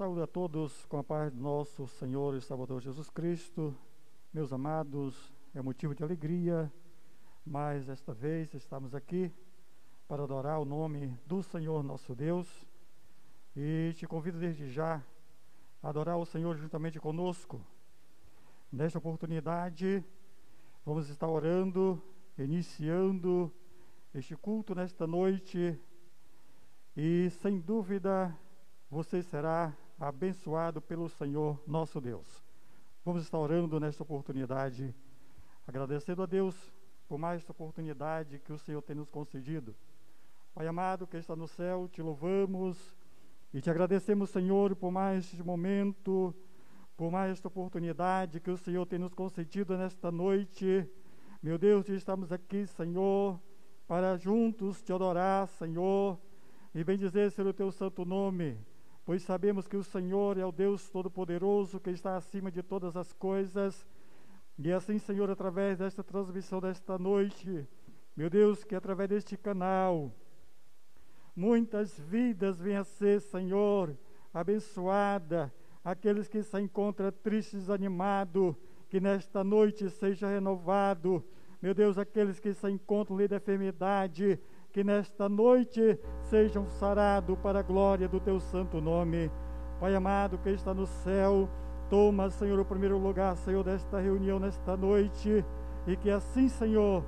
Saúde a todos com a paz do nosso Senhor e Salvador Jesus Cristo. Meus amados, é motivo de alegria, mas esta vez estamos aqui para adorar o nome do Senhor nosso Deus. E te convido desde já a adorar o Senhor juntamente conosco. Nesta oportunidade, vamos estar orando, iniciando este culto nesta noite. E sem dúvida, você será abençoado pelo Senhor nosso Deus. Vamos estar orando nesta oportunidade, agradecendo a Deus por mais esta oportunidade que o Senhor tem nos concedido. Pai amado que está no céu, te louvamos e te agradecemos, Senhor, por mais este momento, por mais esta oportunidade que o Senhor tem nos concedido nesta noite. Meu Deus, estamos aqui, Senhor, para juntos te adorar, Senhor, e bendizer ser o teu santo nome pois sabemos que o Senhor é o Deus Todo-Poderoso que está acima de todas as coisas. E assim, Senhor, através desta transmissão desta noite, meu Deus, que através deste canal, muitas vidas venham a ser, Senhor, abençoada, aqueles que se encontram tristes, animados, que nesta noite seja renovado, meu Deus, aqueles que se encontram livres da enfermidade, que nesta noite sejam sarados para a glória do teu santo nome. Pai amado que está no céu, toma, Senhor, o primeiro lugar, Senhor, desta reunião nesta noite, e que assim, Senhor,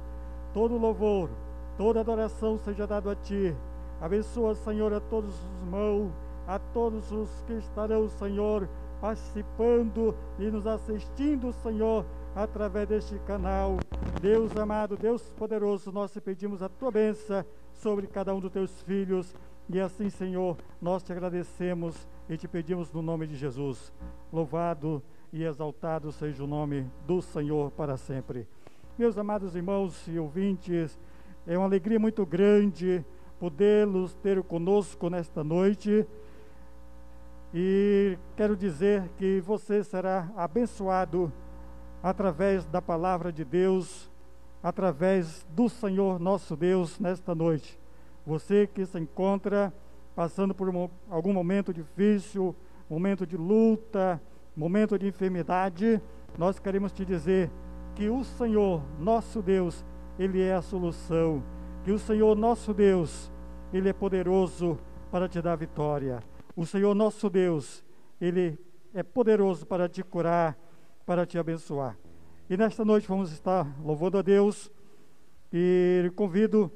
todo louvor, toda adoração seja dado a Ti. Abençoa, Senhor, a todos os irmãos, a todos os que estarão, Senhor, participando e nos assistindo, Senhor, através deste canal. Deus amado, Deus poderoso, nós te pedimos a tua bênção sobre cada um dos teus filhos. E assim, Senhor, nós te agradecemos e te pedimos no nome de Jesus. Louvado e exaltado seja o nome do Senhor para sempre. Meus amados irmãos e ouvintes, é uma alegria muito grande podê-los ter conosco nesta noite. E quero dizer que você será abençoado através da palavra de Deus, através do Senhor nosso Deus nesta noite. Você que se encontra passando por um, algum momento difícil, momento de luta, momento de enfermidade, nós queremos te dizer que o Senhor nosso Deus, Ele é a solução, que o Senhor nosso Deus, Ele é poderoso para te dar vitória. O Senhor nosso Deus, Ele é poderoso para te curar, para te abençoar. E nesta noite vamos estar louvando a Deus e convido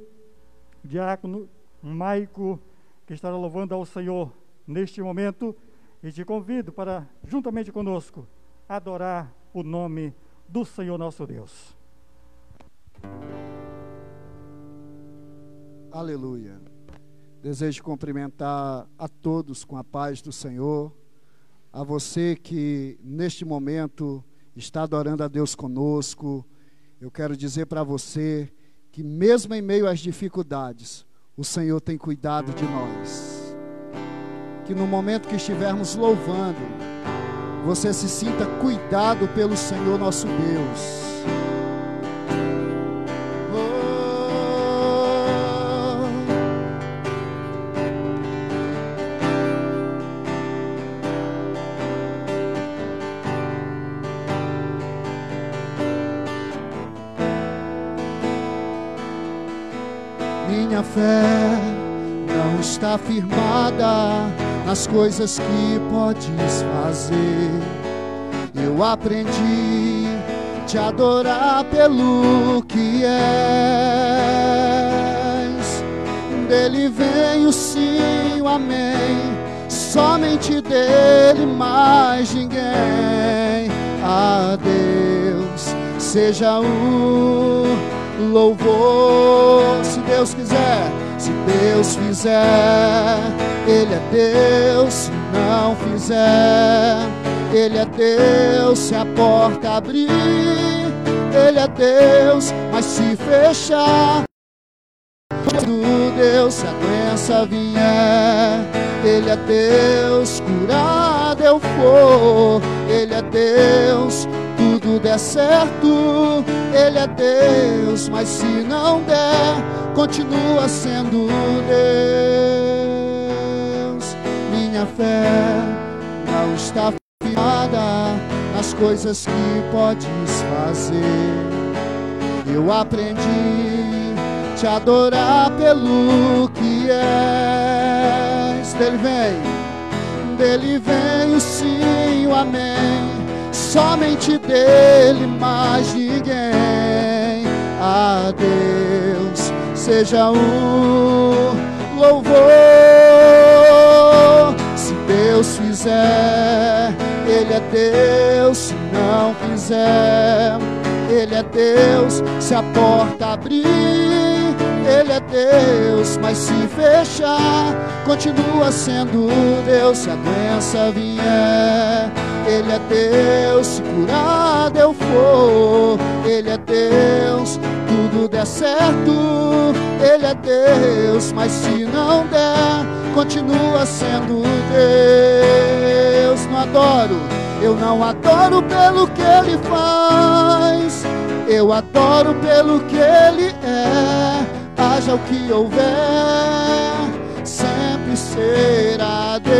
o diácono Maico, que estará louvando ao Senhor neste momento, e te convido para, juntamente conosco, adorar o nome do Senhor nosso Deus. Aleluia. Desejo cumprimentar a todos com a paz do Senhor a você que neste momento está adorando a Deus conosco. Eu quero dizer para você que, mesmo em meio às dificuldades, o Senhor tem cuidado de nós. Que no momento que estivermos louvando, você se sinta cuidado pelo Senhor nosso Deus. Nas coisas que podes fazer. Eu aprendi te adorar pelo que és. Dele vem o sim, o amém. Somente dele, mais ninguém. A Deus seja o louvor. Se Deus quiser, se Deus fizer, Ele é Deus. Se não fizer, Ele é Deus. Se a porta abrir, Ele é Deus. Mas se fechar, do Deus, se a doença vier, Ele é Deus, curado eu for, Ele é Deus, tudo der certo, Ele é Deus, mas se não der, continua sendo Deus. Minha fé está firmada nas coisas que podes fazer. Eu aprendi te adorar pelo que és. Dele vem, dele vem o sim, o amém. Somente dele, mais ninguém. A Deus seja o louvor. Deus fizer, Ele é Deus. Se não fizer, Ele é Deus. Se a porta abrir, é Deus. Mas se fechar, continua sendo Deus. Se a doença vier, Ele é Deus. Se curado eu for, Ele é Deus tudo der certo, Ele é Deus, mas se não der, continua sendo Deus. Não adoro, eu não adoro pelo que Ele faz, eu adoro pelo que Ele é. Haja o que houver, sempre será Deus.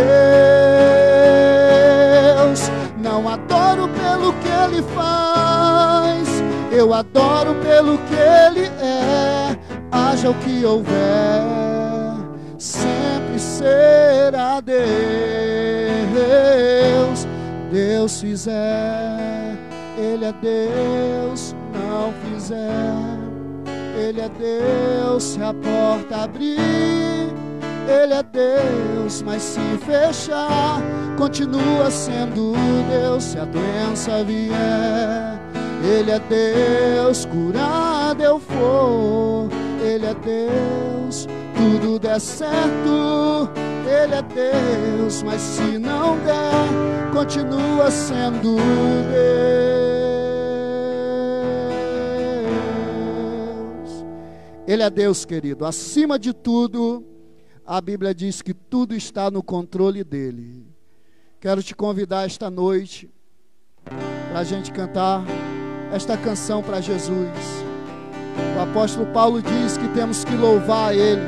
Não adoro pelo que Ele faz eu adoro pelo que Ele é, haja o que houver, sempre será Deus. Deus fizer, Ele é Deus, não fizer, Ele é Deus, se a porta abrir. Ele é Deus, mas se fechar, continua sendo Deus. Se a doença vier, ele é Deus, curado eu for. Ele é Deus, tudo der certo. Ele é Deus, mas se não der, continua sendo Deus. Ele é Deus, querido. Acima de tudo, a Bíblia diz que tudo está no controle dele. Quero te convidar esta noite para a gente cantar esta canção para Jesus. O apóstolo Paulo diz que temos que louvar Ele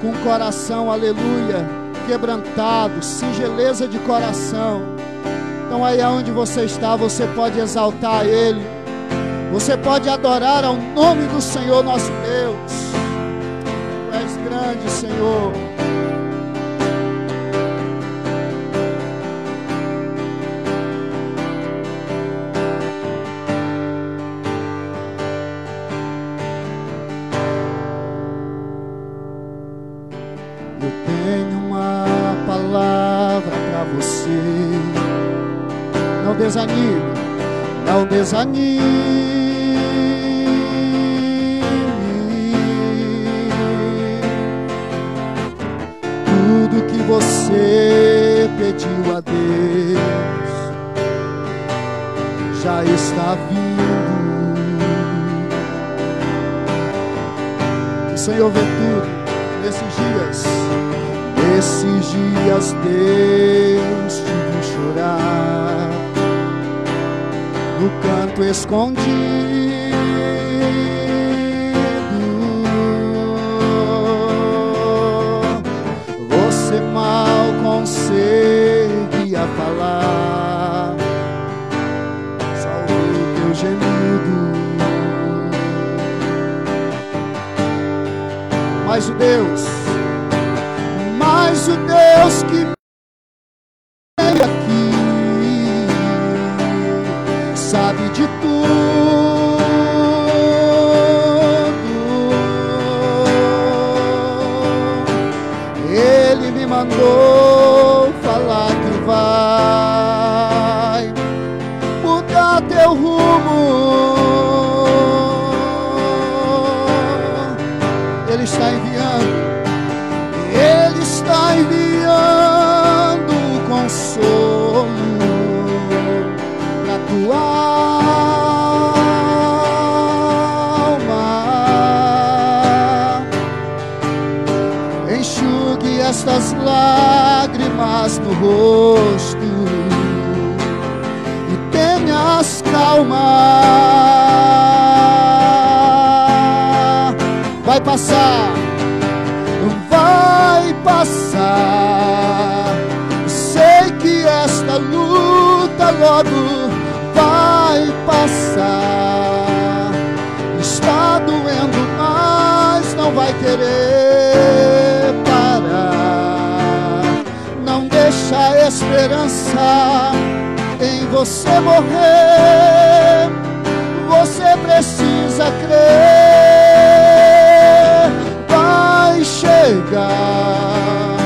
com coração, aleluia, quebrantado, singeleza de coração. Então, aí aonde você está, você pode exaltar Ele, você pode adorar ao nome do Senhor nosso Deus. Tu és grande, Senhor. desanime, não desanime. Tudo que você pediu a Deus já está vindo. O Senhor vê tudo nesses dias. Nesses dias Deus te viu chorar no canto escondido. Falar, só o teu gemido. Mas o Deus, mas o Deus você morrer. Você precisa crer. Vai chegar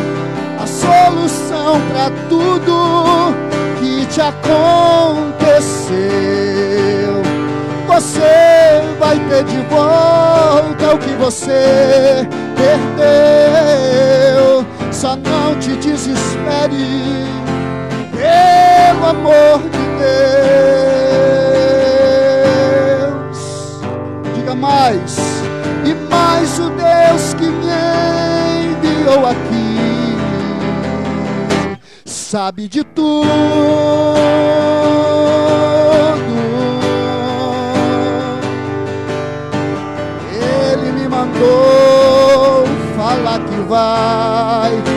a solução para tudo que te aconteceu. Você vai ter de volta o que você perdeu. Só não te desespere, amor de Deus. Diga mais, e mais o Deus que me enviou aqui sabe de tudo. Ele me mandou falar que vai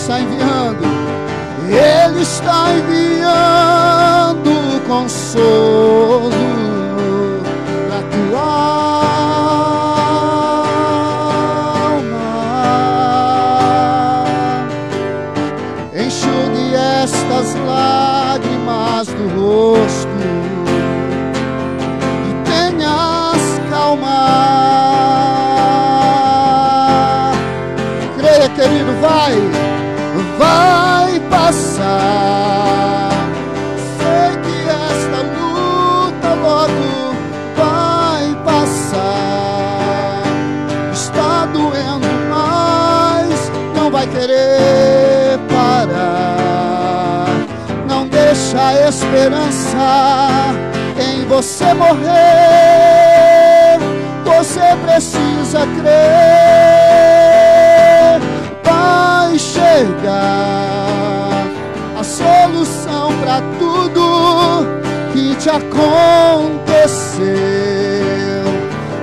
está enviando, Ele está enviando consolo esperança em você morrer. Você precisa crer. Vai chegar a solução para tudo que te aconteceu.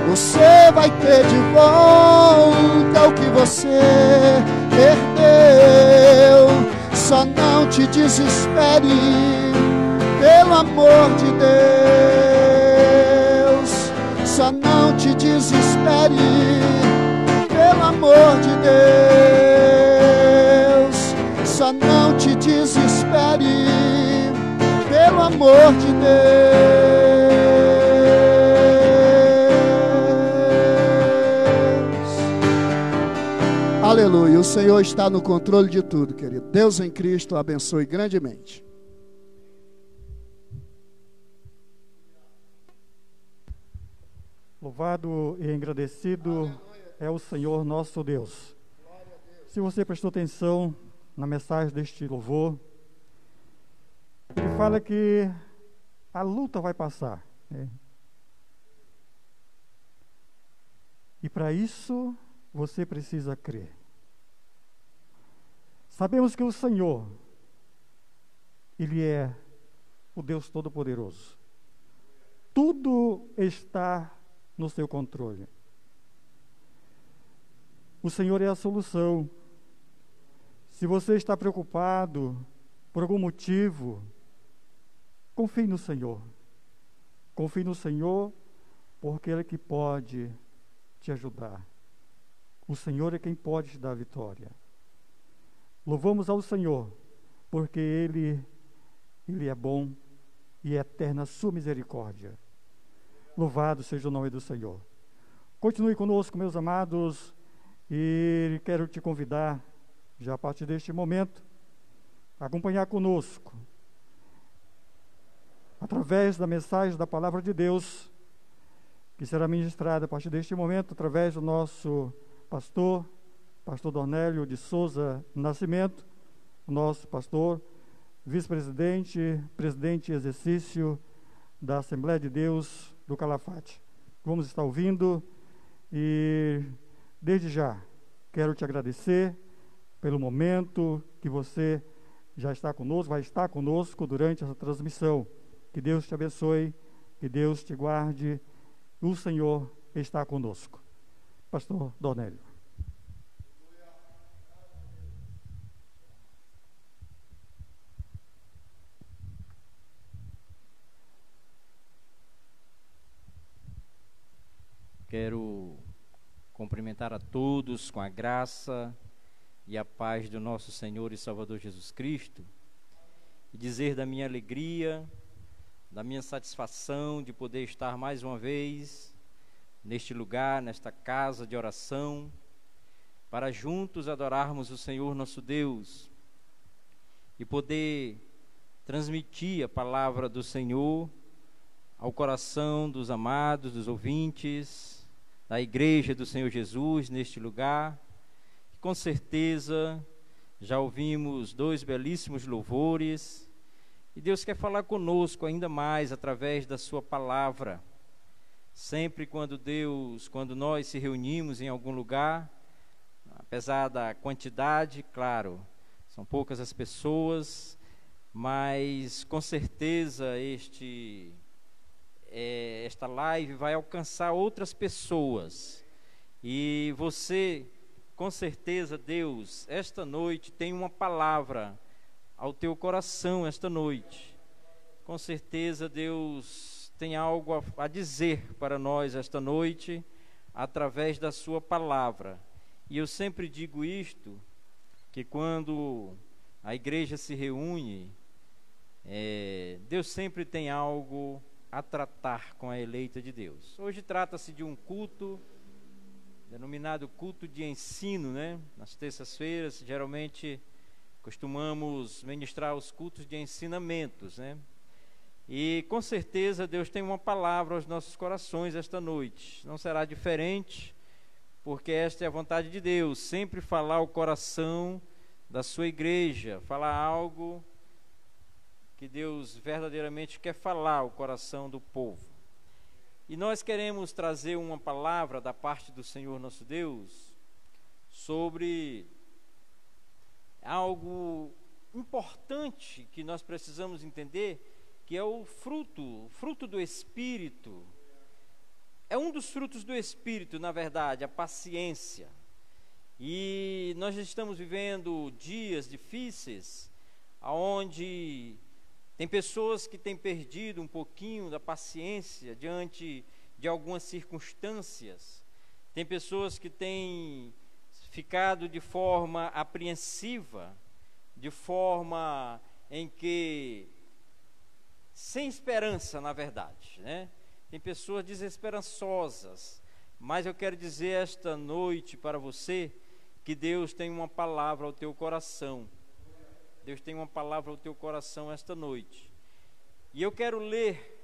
Você vai ter de volta o que você perdeu. Só não te desespere, amor de Deus. Só não te desespere, pelo amor de Deus. Só não te desespere, pelo amor de Deus. Aleluia. O Senhor está no controle de tudo, querido. Deus em Cristo abençoe grandemente. Louvado e agradecido é o Senhor nosso Deus. Se você prestou atenção na mensagem deste louvor, ele fala que a luta vai passar. né? E para isso você precisa crer. Sabemos que o Senhor, Ele é o Deus Todo-Poderoso. Tudo está no seu controle. O Senhor é a solução. Se você está preocupado por algum motivo, confie no Senhor. Confie no Senhor, porque Ele é que pode te ajudar. O Senhor é quem pode te dar a vitória. Louvamos ao Senhor, porque Ele, Ele é bom e é eterna a sua misericórdia. Louvado seja o nome do Senhor. Continue conosco, meus amados, e quero te convidar, já a partir deste momento, a acompanhar conosco, através da mensagem da palavra de Deus, que será ministrada a partir deste momento, através do nosso pastor, pastor Dornélio de Souza Nascimento, nosso pastor, vice-presidente, presidente em exercício da Assembleia de Deus do Calafate. Vamos estar ouvindo e, desde já, quero te agradecer pelo momento que você já está conosco, vai estar conosco durante essa transmissão. Que Deus te abençoe, que Deus te guarde. O Senhor está conosco. Pastor Dornélio. Quero cumprimentar a todos com a graça e a paz do nosso Senhor e Salvador Jesus Cristo e dizer da minha alegria, da minha satisfação de poder estar mais uma vez neste lugar, nesta casa de oração, para juntos adorarmos o Senhor nosso Deus e poder transmitir a palavra do Senhor ao coração dos amados, dos ouvintes, da igreja do Senhor Jesus neste lugar. Com certeza já ouvimos dois belíssimos louvores e Deus quer falar conosco ainda mais através da Sua palavra. Sempre quando Deus, quando nós se reunimos em algum lugar, apesar da quantidade, claro, são poucas as pessoas, mas com certeza este é, esta live vai alcançar outras pessoas. E você, com certeza, Deus, esta noite tem uma palavra ao teu coração esta noite. Com certeza, Deus tem algo a, a dizer para nós esta noite através da sua palavra. E eu sempre digo isto, que quando a igreja se reúne, é, Deus sempre tem algo a tratar com a eleita de Deus. Hoje trata-se de um culto denominado culto de ensino, né? Nas terças-feiras, geralmente costumamos ministrar os cultos de ensinamentos, né? E com certeza Deus tem uma palavra aos nossos corações esta noite. Não será diferente, porque esta é a vontade de Deus, sempre falar ao coração da sua igreja, falar algo que Deus verdadeiramente quer falar ao coração do povo. E nós queremos trazer uma palavra da parte do Senhor nosso Deus sobre algo importante que nós precisamos entender, que é o fruto, o fruto do Espírito. É um dos frutos do Espírito, na verdade, a paciência. E nós estamos vivendo dias difíceis, aonde tem pessoas que têm perdido um pouquinho da paciência diante de algumas circunstâncias. Tem pessoas que têm ficado de forma apreensiva, de forma em que sem esperança, na verdade, né? Tem pessoas desesperançosas, mas eu quero dizer esta noite para você que Deus tem uma palavra ao teu coração Deus tem uma palavra ao teu coração esta noite. E eu quero ler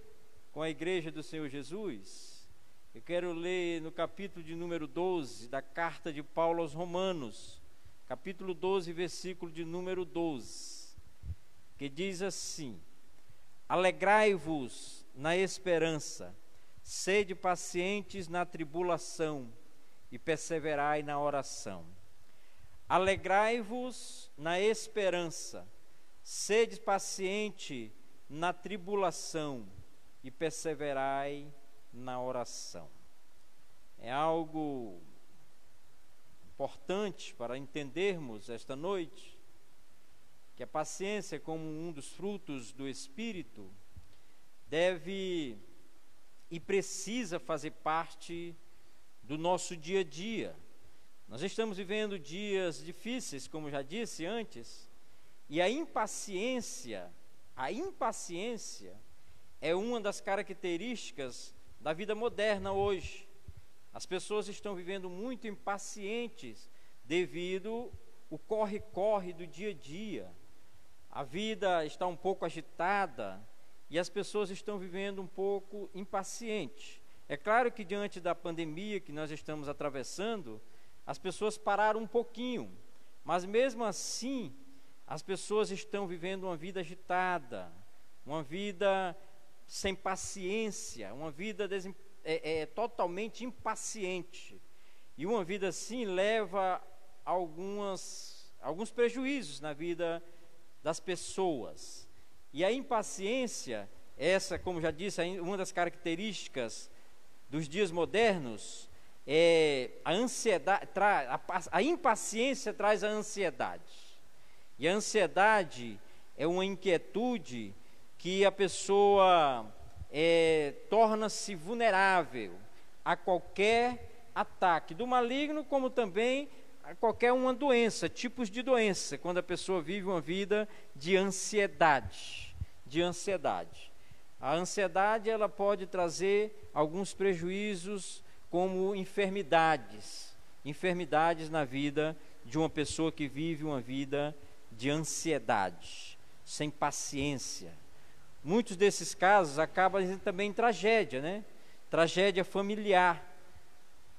com a igreja do Senhor Jesus, eu quero ler no capítulo de número 12 da carta de Paulo aos Romanos, capítulo 12, versículo de número 12, que diz assim: Alegrai-vos na esperança, sede pacientes na tribulação e perseverai na oração. Alegrai-vos na esperança, sede paciente na tribulação e perseverai na oração. É algo importante para entendermos esta noite que a paciência, como um dos frutos do Espírito, deve e precisa fazer parte do nosso dia a dia nós estamos vivendo dias difíceis, como já disse antes, e a impaciência, a impaciência é uma das características da vida moderna hoje. As pessoas estão vivendo muito impacientes devido o corre-corre do dia a dia. A vida está um pouco agitada e as pessoas estão vivendo um pouco impacientes. É claro que diante da pandemia que nós estamos atravessando, as pessoas pararam um pouquinho, mas mesmo assim, as pessoas estão vivendo uma vida agitada, uma vida sem paciência, uma vida é, é, totalmente impaciente. E uma vida assim leva algumas, alguns prejuízos na vida das pessoas. E a impaciência, essa, como já disse, uma das características dos dias modernos, é, a ansiedade, a, a impaciência traz a ansiedade. E a ansiedade é uma inquietude que a pessoa é, torna-se vulnerável a qualquer ataque do maligno, como também a qualquer uma doença, tipos de doença, quando a pessoa vive uma vida de ansiedade, de ansiedade. A ansiedade ela pode trazer alguns prejuízos como enfermidades, enfermidades na vida de uma pessoa que vive uma vida de ansiedade, sem paciência. Muitos desses casos acabam também em tragédia, né? Tragédia familiar.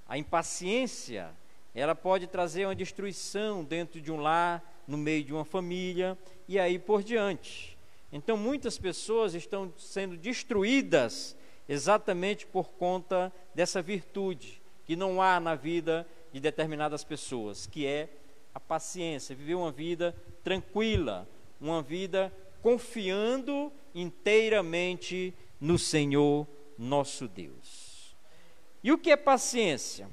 A impaciência, ela pode trazer uma destruição dentro de um lar, no meio de uma família e aí por diante. Então, muitas pessoas estão sendo destruídas exatamente por conta dessa virtude que não há na vida de determinadas pessoas, que é a paciência, viver uma vida tranquila, uma vida confiando inteiramente no Senhor nosso Deus. E o que é paciência?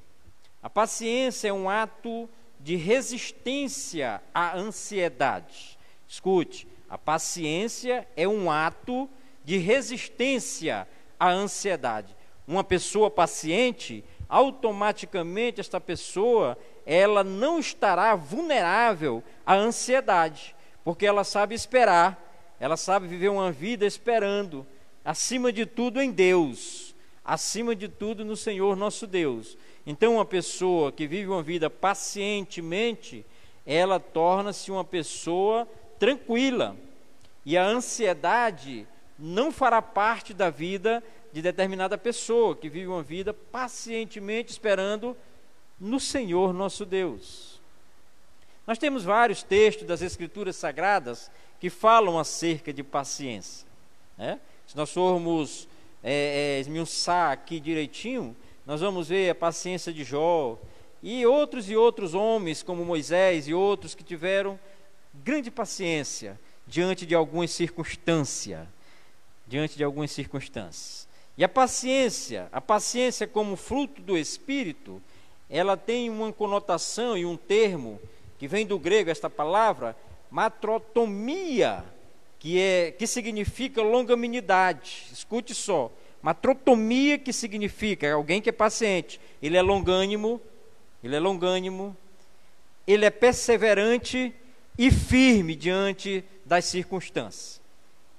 A paciência é um ato de resistência à ansiedade. Escute, a paciência é um ato de resistência à ansiedade. Uma pessoa paciente, automaticamente esta pessoa, ela não estará vulnerável à ansiedade, porque ela sabe esperar, ela sabe viver uma vida esperando, acima de tudo em Deus, acima de tudo no Senhor nosso Deus. Então, uma pessoa que vive uma vida pacientemente, ela torna-se uma pessoa tranquila. E a ansiedade não fará parte da vida de determinada pessoa que vive uma vida pacientemente esperando no Senhor nosso Deus. Nós temos vários textos das Escrituras Sagradas que falam acerca de paciência. Né? Se nós formos é, é, esmiuçar aqui direitinho, nós vamos ver a paciência de Jó e outros e outros homens, como Moisés e outros que tiveram grande paciência diante de algumas circunstâncias, diante de algumas circunstâncias. E a paciência, a paciência como fruto do espírito, ela tem uma conotação e um termo que vem do grego esta palavra, matrotomia, que é que significa longanimidade. Escute só, matrotomia que significa alguém que é paciente, ele é longânimo, ele é longânimo, ele é perseverante e firme diante das circunstâncias.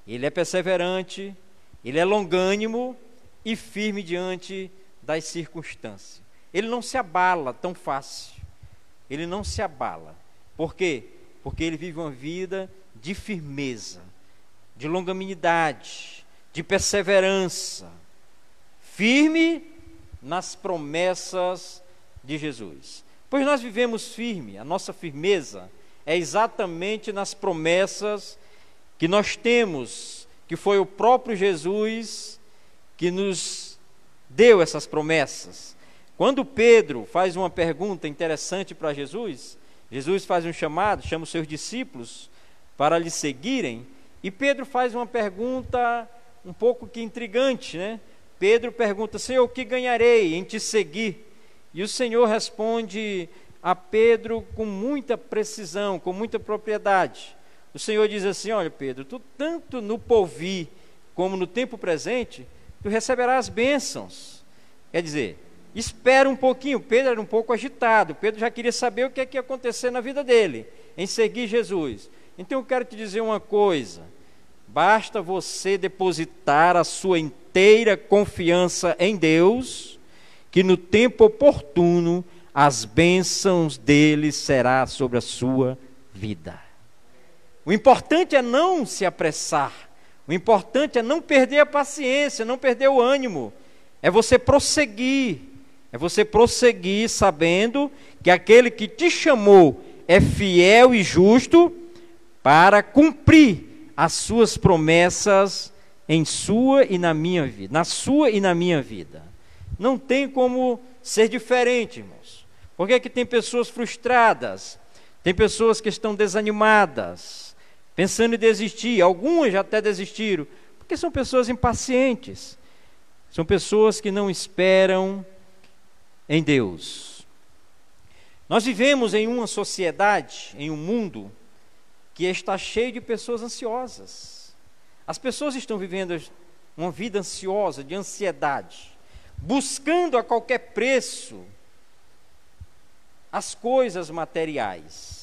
Ele é perseverante, ele é longânimo e firme diante das circunstâncias. Ele não se abala tão fácil. Ele não se abala. Por quê? Porque ele vive uma vida de firmeza, de longanimidade, de perseverança, firme nas promessas de Jesus. Pois nós vivemos firme, a nossa firmeza é exatamente nas promessas que nós temos, que foi o próprio Jesus que nos deu essas promessas. Quando Pedro faz uma pergunta interessante para Jesus, Jesus faz um chamado, chama os seus discípulos para lhe seguirem, e Pedro faz uma pergunta um pouco que intrigante, né? Pedro pergunta: Senhor, o que ganharei em te seguir? E o Senhor responde: a Pedro com muita precisão, com muita propriedade. O Senhor diz assim: Olha, Pedro, tu tanto no porvir como no tempo presente, tu receberás bênçãos. Quer dizer, espera um pouquinho. Pedro era um pouco agitado. Pedro já queria saber o que é que ia acontecer na vida dele, em seguir Jesus. Então eu quero te dizer uma coisa: basta você depositar a sua inteira confiança em Deus, que no tempo oportuno as bênçãos dele será sobre a sua vida. O importante é não se apressar. O importante é não perder a paciência, não perder o ânimo. É você prosseguir. É você prosseguir sabendo que aquele que te chamou é fiel e justo para cumprir as suas promessas em sua e na minha vida, na sua e na minha vida. Não tem como ser diferente, irmãos. Por que, é que tem pessoas frustradas? Tem pessoas que estão desanimadas, pensando em desistir. Algumas já até desistiram, porque são pessoas impacientes. São pessoas que não esperam em Deus. Nós vivemos em uma sociedade, em um mundo, que está cheio de pessoas ansiosas. As pessoas estão vivendo uma vida ansiosa, de ansiedade. buscando a qualquer preço as coisas materiais,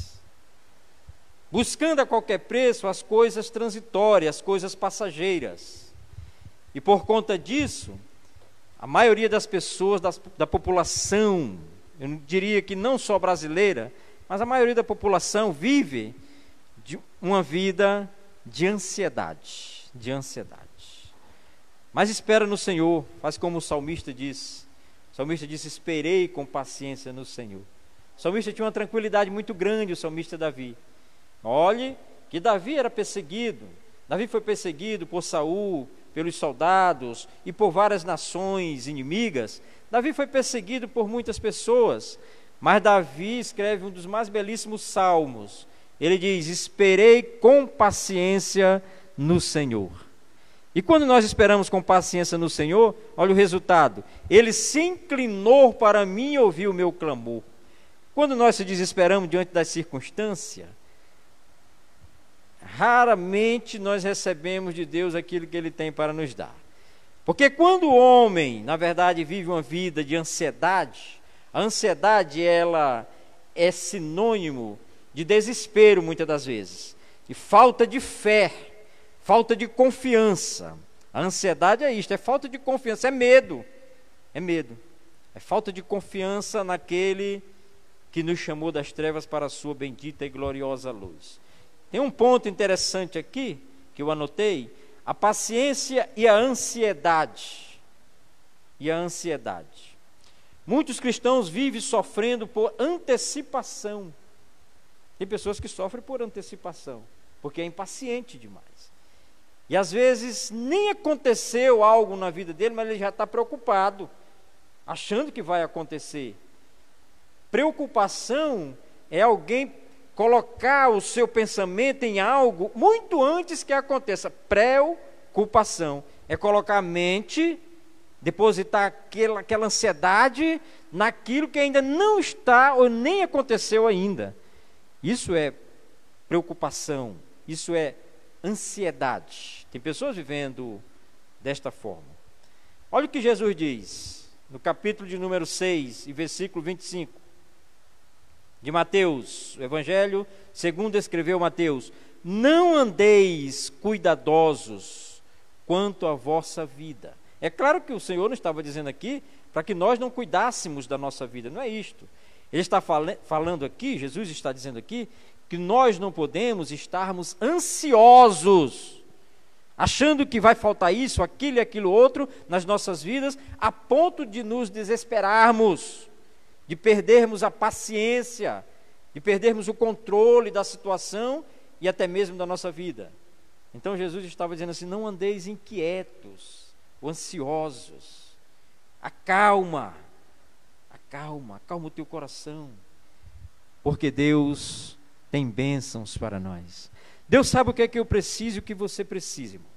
buscando a qualquer preço as coisas transitórias, as coisas passageiras. E por conta disso, a maioria das pessoas, da, da população, eu diria que não só brasileira, mas a maioria da população vive uma vida de ansiedade, de ansiedade. Mas espera no Senhor, faz como o salmista diz. O salmista disse: Esperei com paciência no Senhor. O salmista tinha uma tranquilidade muito grande, o salmista Davi. Olhe que Davi era perseguido. Davi foi perseguido por Saul, pelos soldados e por várias nações inimigas. Davi foi perseguido por muitas pessoas, mas Davi escreve um dos mais belíssimos salmos. Ele diz: Esperei com paciência no Senhor. E quando nós esperamos com paciência no Senhor, olha o resultado. Ele se inclinou para mim e ouviu o meu clamor. Quando nós se desesperamos diante das circunstâncias, raramente nós recebemos de Deus aquilo que Ele tem para nos dar. Porque quando o homem, na verdade, vive uma vida de ansiedade, a ansiedade ela é sinônimo de desespero muitas das vezes, e falta de fé falta de confiança. A ansiedade é isto, é falta de confiança, é medo. É medo. É falta de confiança naquele que nos chamou das trevas para a sua bendita e gloriosa luz. Tem um ponto interessante aqui que eu anotei: a paciência e a ansiedade. E a ansiedade. Muitos cristãos vivem sofrendo por antecipação. Tem pessoas que sofrem por antecipação, porque é impaciente demais. E às vezes nem aconteceu algo na vida dele, mas ele já está preocupado, achando que vai acontecer. Preocupação é alguém colocar o seu pensamento em algo muito antes que aconteça. Preocupação é colocar a mente, depositar aquela, aquela ansiedade naquilo que ainda não está ou nem aconteceu ainda. Isso é preocupação, isso é ansiedade. Tem pessoas vivendo desta forma. Olha o que Jesus diz no capítulo de número 6 e versículo 25 de Mateus, o Evangelho segundo escreveu Mateus: Não andeis cuidadosos quanto à vossa vida. É claro que o Senhor não estava dizendo aqui para que nós não cuidássemos da nossa vida, não é isto. Ele está falando aqui, Jesus está dizendo aqui, que nós não podemos estarmos ansiosos, achando que vai faltar isso, aquilo e aquilo outro nas nossas vidas, a ponto de nos desesperarmos, de perdermos a paciência, de perdermos o controle da situação e até mesmo da nossa vida. Então Jesus estava dizendo assim: não andeis inquietos ou ansiosos, acalma, acalma, acalma o teu coração, porque Deus tem bênçãos para nós. Deus sabe o que é que eu preciso e o que você precisa. Irmão.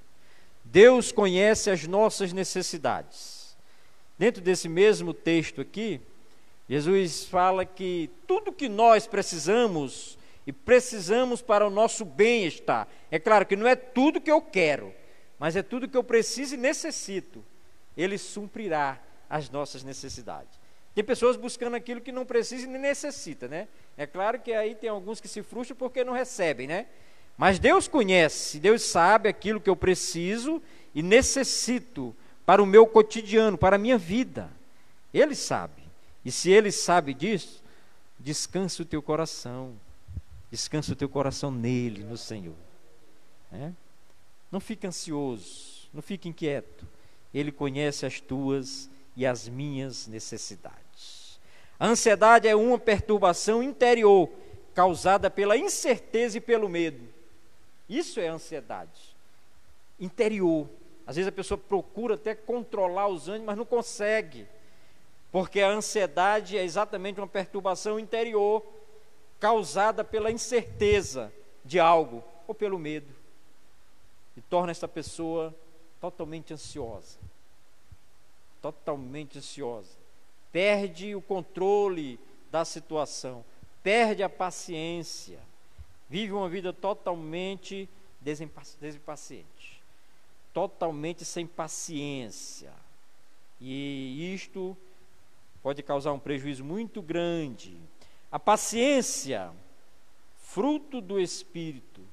Deus conhece as nossas necessidades. Dentro desse mesmo texto aqui, Jesus fala que tudo que nós precisamos e precisamos para o nosso bem-estar. É claro que não é tudo que eu quero, mas é tudo que eu preciso e necessito. Ele suprirá as nossas necessidades. Tem pessoas buscando aquilo que não precisa e nem necessita, né? É claro que aí tem alguns que se frustram porque não recebem, né? Mas Deus conhece, Deus sabe aquilo que eu preciso e necessito para o meu cotidiano, para a minha vida. Ele sabe. E se ele sabe disso, descansa o teu coração. Descansa o teu coração nele, no Senhor. É? Não fique ansioso, não fique inquieto. Ele conhece as tuas e as minhas necessidades. A ansiedade é uma perturbação interior causada pela incerteza e pelo medo. Isso é ansiedade interior. Às vezes a pessoa procura até controlar os ânimos, mas não consegue. Porque a ansiedade é exatamente uma perturbação interior causada pela incerteza de algo ou pelo medo. E torna essa pessoa totalmente ansiosa. Totalmente ansiosa perde o controle da situação, perde a paciência, vive uma vida totalmente desimpaciente, totalmente sem paciência. E isto pode causar um prejuízo muito grande. A paciência, fruto do Espírito,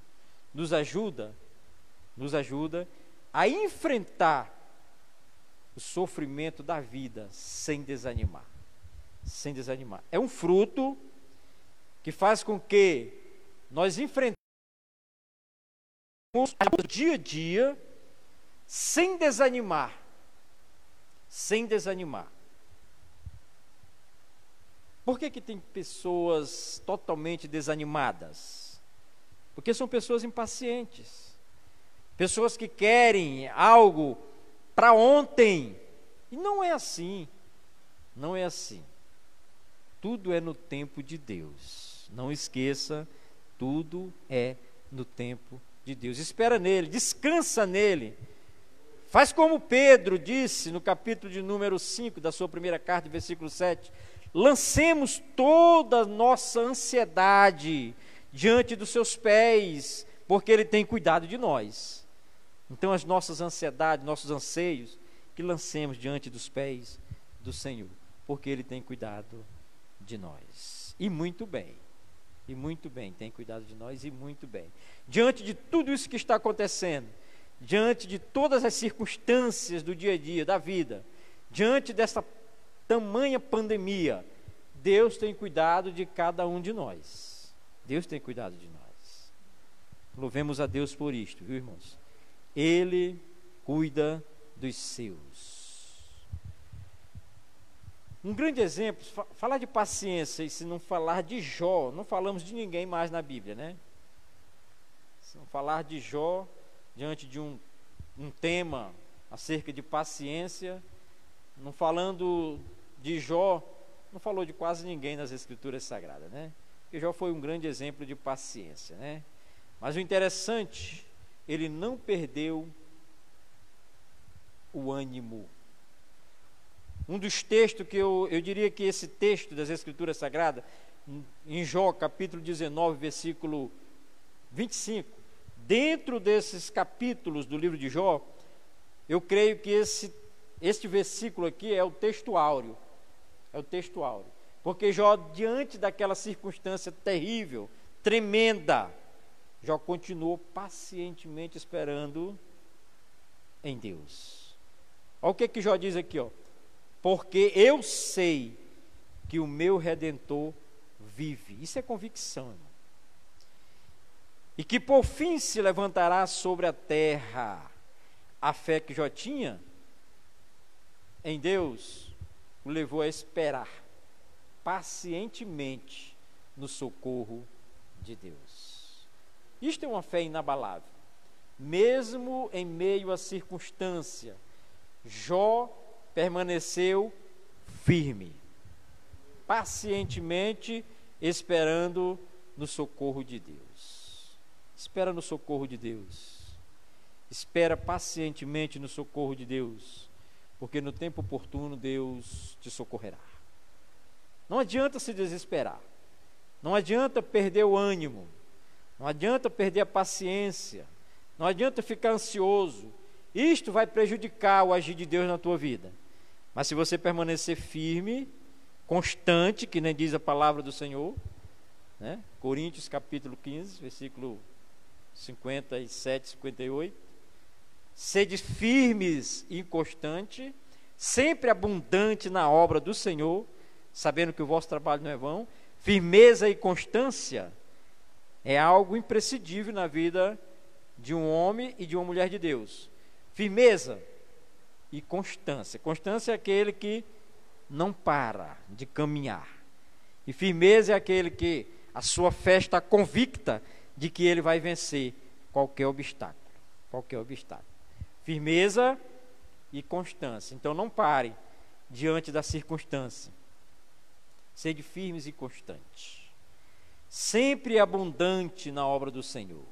nos ajuda, nos ajuda a enfrentar o sofrimento da vida sem desanimar. Sem desanimar. É um fruto que faz com que nós enfrentemos o dia a dia sem desanimar. Sem desanimar. Por que, que tem pessoas totalmente desanimadas? Porque são pessoas impacientes. Pessoas que querem algo para ontem. E não é assim. Não é assim. Tudo é no tempo de Deus. Não esqueça, tudo é no tempo de Deus. Espera nele, descansa nele. Faz como Pedro disse no capítulo de número 5 da sua primeira carta, versículo 7. Lancemos toda a nossa ansiedade diante dos seus pés, porque ele tem cuidado de nós. Então, as nossas ansiedades, nossos anseios, que lancemos diante dos pés do Senhor, porque ele tem cuidado de nós. E muito bem. E muito bem, tem cuidado de nós e muito bem. Diante de tudo isso que está acontecendo, diante de todas as circunstâncias do dia a dia, da vida, diante dessa tamanha pandemia, Deus tem cuidado de cada um de nós. Deus tem cuidado de nós. Louvemos a Deus por isto, viu, irmãos? Ele cuida dos seus. Um grande exemplo, falar de paciência e se não falar de Jó, não falamos de ninguém mais na Bíblia, né? Se não falar de Jó diante de um, um tema acerca de paciência, não falando de Jó, não falou de quase ninguém nas Escrituras Sagradas, né? Porque Jó foi um grande exemplo de paciência, né? Mas o interessante, ele não perdeu o ânimo. Um dos textos que eu, eu diria que esse texto das Escrituras Sagradas, em Jó, capítulo 19, versículo 25, dentro desses capítulos do livro de Jó, eu creio que esse, este versículo aqui é o texto áureo é o texto áureo. Porque Jó, diante daquela circunstância terrível, tremenda, Jó continuou pacientemente esperando em Deus. Olha o que, que Jó diz aqui, ó. Porque eu sei que o meu redentor vive. Isso é convicção. Irmão. E que por fim se levantará sobre a terra. A fé que Jó tinha em Deus o levou a esperar pacientemente no socorro de Deus. Isto é uma fé inabalável. Mesmo em meio à circunstância, Jó permaneceu firme, pacientemente esperando no socorro de Deus. Espera no socorro de Deus. Espera pacientemente no socorro de Deus porque no tempo oportuno Deus te socorrerá. Não adianta se desesperar, não adianta perder o ânimo, não adianta perder a paciência, não adianta ficar ansioso. Isto vai prejudicar o agir de Deus na tua vida. Mas se você permanecer firme, constante, que nem diz a palavra do Senhor, né? Coríntios capítulo 15, versículo 57, 58 sede firmes e inconstante, sempre abundante na obra do Senhor, sabendo que o vosso trabalho não é vão. Firmeza e constância é algo imprescindível na vida de um homem e de uma mulher de Deus. Firmeza e constância. Constância é aquele que não para de caminhar. E firmeza é aquele que a sua fé está convicta de que ele vai vencer qualquer obstáculo. Qualquer obstáculo firmeza e constância. Então não pare diante da circunstância. Sede firmes e constantes. Sempre abundante na obra do Senhor.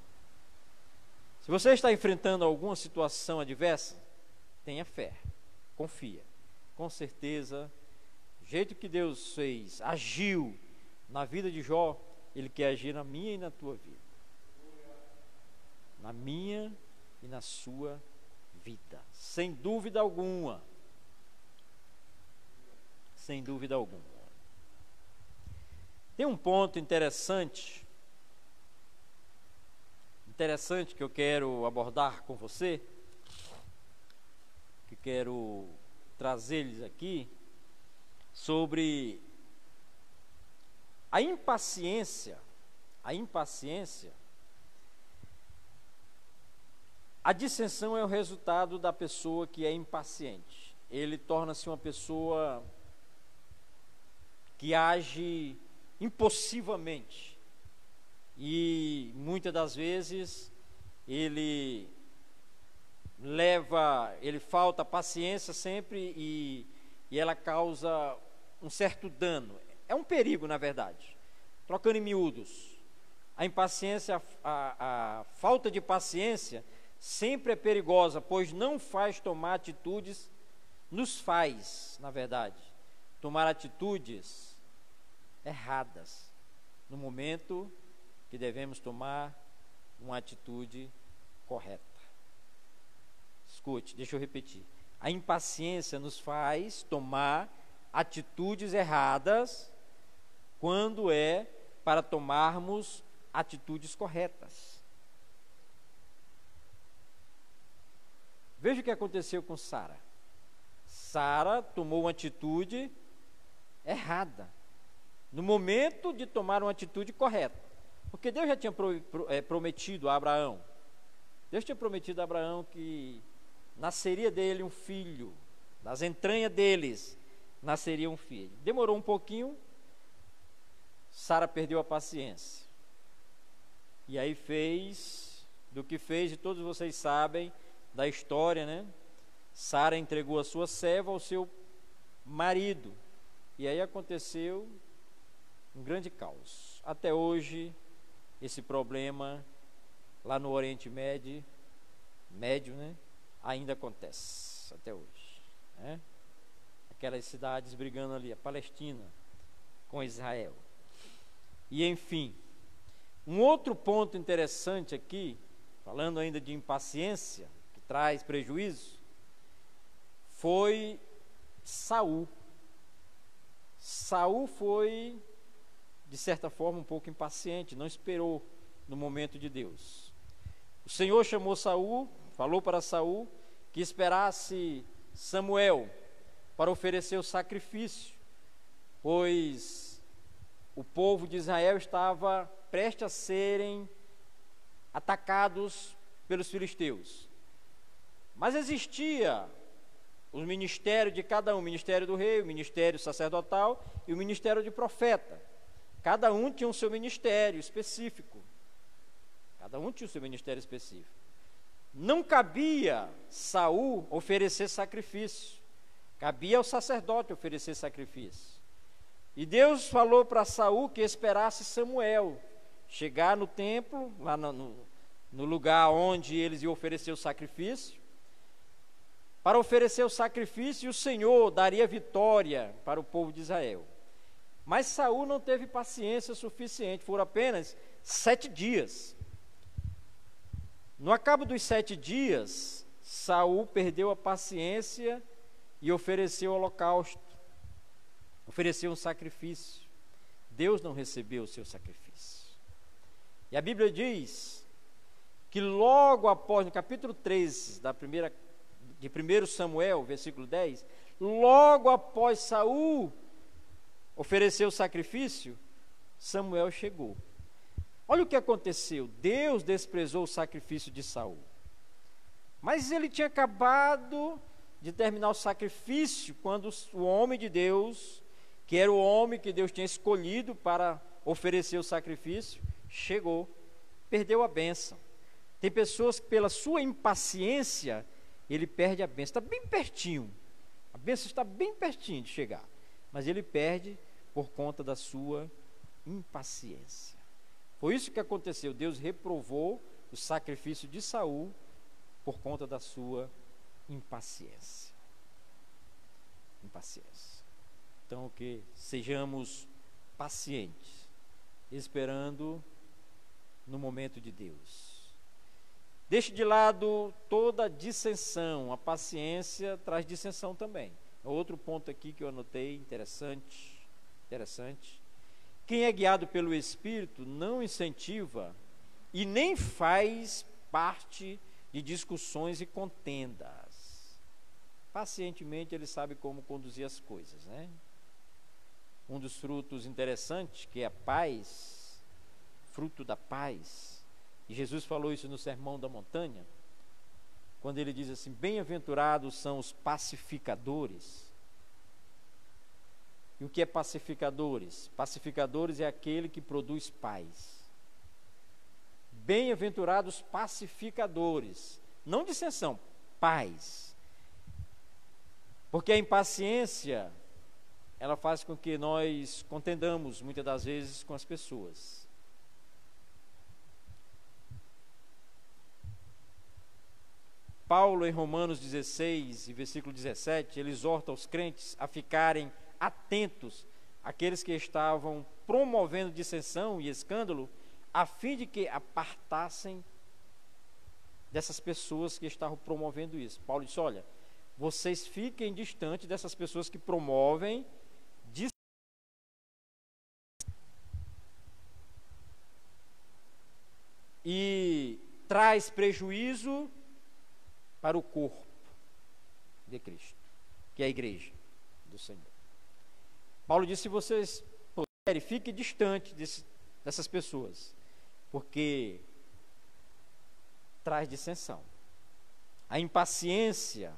Se você está enfrentando alguma situação adversa, tenha fé, confia. Com certeza, do jeito que Deus fez, agiu na vida de Jó, Ele quer agir na minha e na tua vida. Na minha e na sua vida vida, sem dúvida alguma. sem dúvida alguma. Tem um ponto interessante, interessante que eu quero abordar com você, que quero trazer-lhes aqui, sobre a impaciência, a impaciência A dissensão é o resultado da pessoa que é impaciente. Ele torna-se uma pessoa que age impulsivamente. E muitas das vezes ele leva, ele falta paciência sempre e, e ela causa um certo dano. É um perigo, na verdade. Trocando em miúdos, a impaciência, a, a, a falta de paciência sempre é perigosa, pois não faz tomar atitudes, nos faz, na verdade, tomar atitudes erradas no momento que devemos tomar uma atitude correta. Escute, deixa eu repetir. A impaciência nos faz tomar atitudes erradas quando é para tomarmos atitudes corretas. Veja o que aconteceu com Sara. Sara tomou uma atitude errada, no momento de tomar uma atitude correta. Porque Deus já tinha é, prometido a Abraão, Deus tinha prometido a Abraão que nasceria dele um filho, das entranhas deles nasceria um filho. Demorou um pouquinho, Sara perdeu a paciência. E aí fez do que fez, e todos vocês sabem, da história, né? Sara entregou a sua serva ao seu marido. E aí aconteceu um grande caos. Até hoje, esse problema lá no Oriente Médio, médio, né? Ainda acontece até hoje, né? Aquelas cidades brigando ali, a Palestina com Israel. E enfim, um outro ponto interessante aqui, falando ainda de impaciência, traz prejuízo foi Saul. Saul foi de certa forma um pouco impaciente, não esperou no momento de Deus. O Senhor chamou Saul, falou para Saul que esperasse Samuel para oferecer o sacrifício, pois o povo de Israel estava prestes a serem atacados pelos filisteus. Mas existia o ministério de cada um, o ministério do rei, o ministério sacerdotal e o ministério de profeta. Cada um tinha o seu ministério específico. Cada um tinha o seu ministério específico. Não cabia Saul oferecer sacrifício. Cabia ao sacerdote oferecer sacrifício. E Deus falou para Saul que esperasse Samuel chegar no templo, lá no, no lugar onde eles iam oferecer o sacrifício, para oferecer o sacrifício e o Senhor daria vitória para o povo de Israel. Mas Saul não teve paciência suficiente, foram apenas sete dias. No acabo dos sete dias, Saul perdeu a paciência e ofereceu o holocausto, ofereceu um sacrifício. Deus não recebeu o seu sacrifício. E a Bíblia diz que logo após, no capítulo 13 da primeira de 1 Samuel, versículo 10, logo após Saul oferecer o sacrifício, Samuel chegou. Olha o que aconteceu. Deus desprezou o sacrifício de Saul. Mas ele tinha acabado de terminar o sacrifício quando o homem de Deus, que era o homem que Deus tinha escolhido para oferecer o sacrifício, chegou, perdeu a bênção. Tem pessoas que, pela sua impaciência, ele perde a bênção. Está bem pertinho. A bênção está bem pertinho de chegar. Mas ele perde por conta da sua impaciência. Foi isso que aconteceu. Deus reprovou o sacrifício de Saul por conta da sua impaciência. Impaciência. Então, que sejamos pacientes, esperando no momento de Deus. Deixe de lado toda dissensão, a paciência traz dissensão também. Outro ponto aqui que eu anotei, interessante, interessante. Quem é guiado pelo Espírito não incentiva e nem faz parte de discussões e contendas. Pacientemente ele sabe como conduzir as coisas, né? Um dos frutos interessantes, que é a paz, fruto da paz. E Jesus falou isso no Sermão da Montanha, quando ele diz assim: Bem-aventurados são os pacificadores. E o que é pacificadores? Pacificadores é aquele que produz paz. Bem-aventurados pacificadores, não dissensão, paz. Porque a impaciência, ela faz com que nós contendamos muitas das vezes com as pessoas. Paulo, em Romanos 16, versículo 17, ele exorta os crentes a ficarem atentos àqueles que estavam promovendo dissensão e escândalo a fim de que apartassem dessas pessoas que estavam promovendo isso. Paulo disse: Olha, vocês fiquem distante dessas pessoas que promovem e traz prejuízo para o corpo de Cristo, que é a igreja do Senhor. Paulo disse: se vocês puderem, fiquem distante desse, dessas pessoas porque traz dissensão. A impaciência,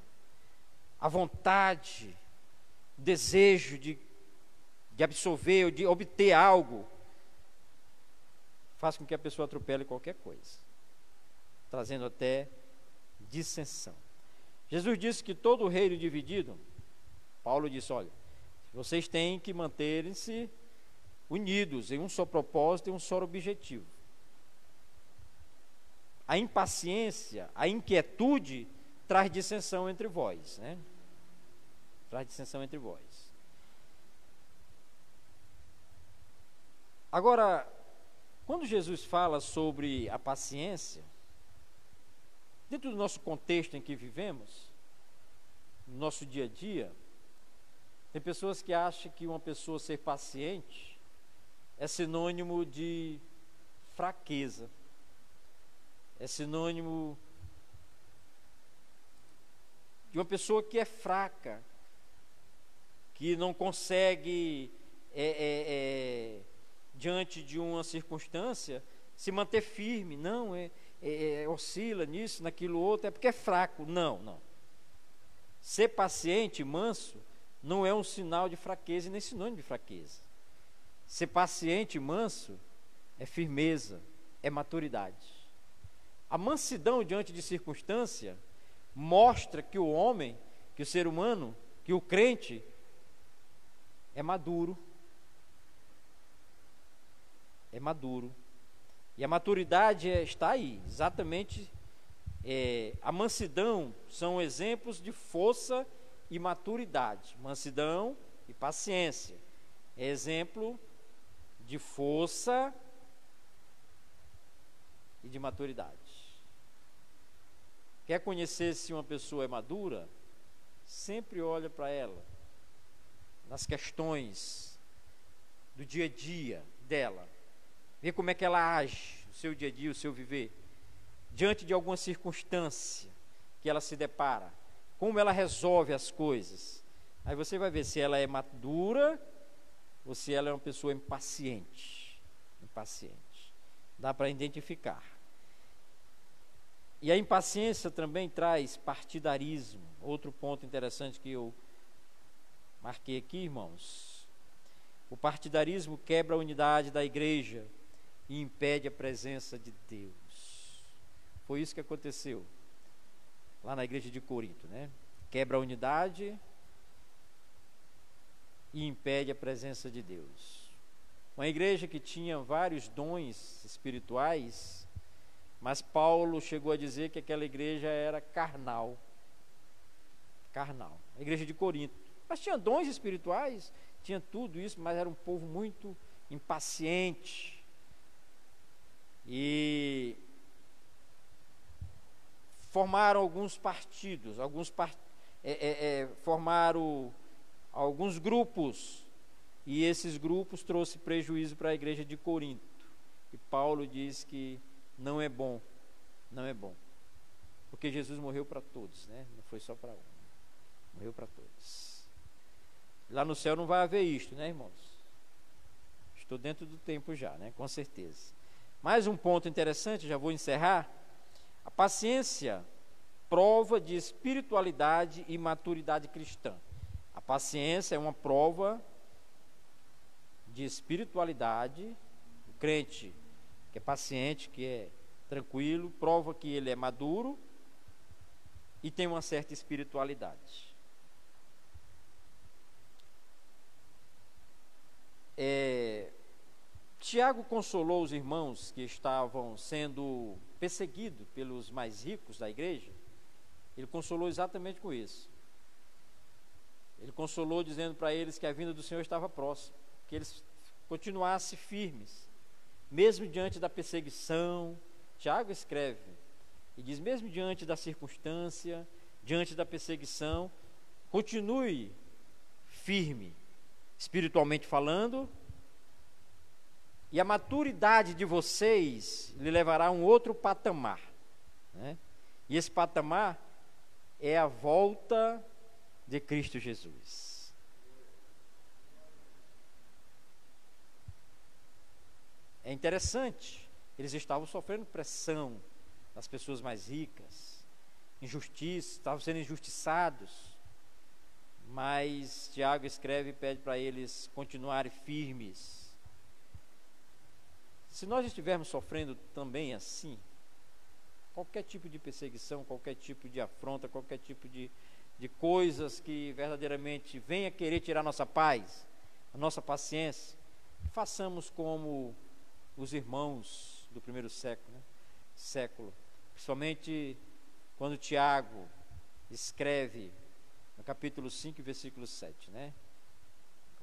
a vontade, o desejo de, de absorver ou de obter algo, faz com que a pessoa atropele qualquer coisa, trazendo até dissensão. Jesus disse que todo reino dividido, Paulo disse: olha, vocês têm que manterem-se unidos em um só propósito e um só objetivo a impaciência, a inquietude traz dissensão entre vós, né? Traz dissensão entre vós. Agora, quando Jesus fala sobre a paciência, dentro do nosso contexto em que vivemos, no nosso dia a dia, tem pessoas que acham que uma pessoa ser paciente é sinônimo de fraqueza é sinônimo de uma pessoa que é fraca, que não consegue, é, é, é, diante de uma circunstância, se manter firme. Não, é, é, é, oscila nisso, naquilo outro, é porque é fraco. Não, não. Ser paciente, manso, não é um sinal de fraqueza e nem sinônimo de fraqueza. Ser paciente, manso, é firmeza, é maturidade. A mansidão diante de circunstância mostra que o homem, que o ser humano, que o crente é maduro. É maduro. E a maturidade é, está aí, exatamente. É, a mansidão são exemplos de força e maturidade. Mansidão e paciência. É exemplo de força e de maturidade. Quer conhecer se uma pessoa é madura? Sempre olha para ela, nas questões do dia a dia dela. Vê como é que ela age, o seu dia a dia, o seu viver, diante de alguma circunstância que ela se depara. Como ela resolve as coisas. Aí você vai ver se ela é madura ou se ela é uma pessoa impaciente. Impaciente. Dá para identificar. E a impaciência também traz partidarismo. Outro ponto interessante que eu marquei aqui, irmãos. O partidarismo quebra a unidade da igreja e impede a presença de Deus. Foi isso que aconteceu lá na igreja de Corinto, né? Quebra a unidade e impede a presença de Deus. Uma igreja que tinha vários dons espirituais, mas Paulo chegou a dizer que aquela igreja era carnal. Carnal. A igreja de Corinto. Mas tinha dons espirituais, tinha tudo isso, mas era um povo muito impaciente. E formaram alguns partidos, alguns é, é, é, formaram alguns grupos, e esses grupos trouxe prejuízo para a igreja de Corinto. E Paulo diz que não é bom, não é bom. Porque Jesus morreu para todos, né? Não foi só para um. Morreu para todos. Lá no céu não vai haver isto, né, irmãos? Estou dentro do tempo já, né? Com certeza. Mais um ponto interessante, já vou encerrar. A paciência prova de espiritualidade e maturidade cristã. A paciência é uma prova de espiritualidade. O crente que é paciente, que é tranquilo, prova que ele é maduro e tem uma certa espiritualidade. É, Tiago consolou os irmãos que estavam sendo perseguidos pelos mais ricos da igreja. Ele consolou exatamente com isso. Ele consolou dizendo para eles que a vinda do Senhor estava próxima, que eles continuassem firmes, mesmo diante da perseguição. Tiago escreve e diz: mesmo diante da circunstância, diante da perseguição, continue firme, espiritualmente falando, e a maturidade de vocês lhe levará a um outro patamar. Né? E esse patamar é a volta de Cristo Jesus. É interessante, eles estavam sofrendo pressão, das pessoas mais ricas, injustiça, estavam sendo injustiçados. Mas Tiago escreve e pede para eles continuarem firmes. Se nós estivermos sofrendo também assim, qualquer tipo de perseguição, qualquer tipo de afronta, qualquer tipo de, de coisas que verdadeiramente venha querer tirar nossa paz, a nossa paciência, façamos como os irmãos do primeiro século, né? século Principalmente quando Tiago escreve no capítulo 5, versículo 7, né?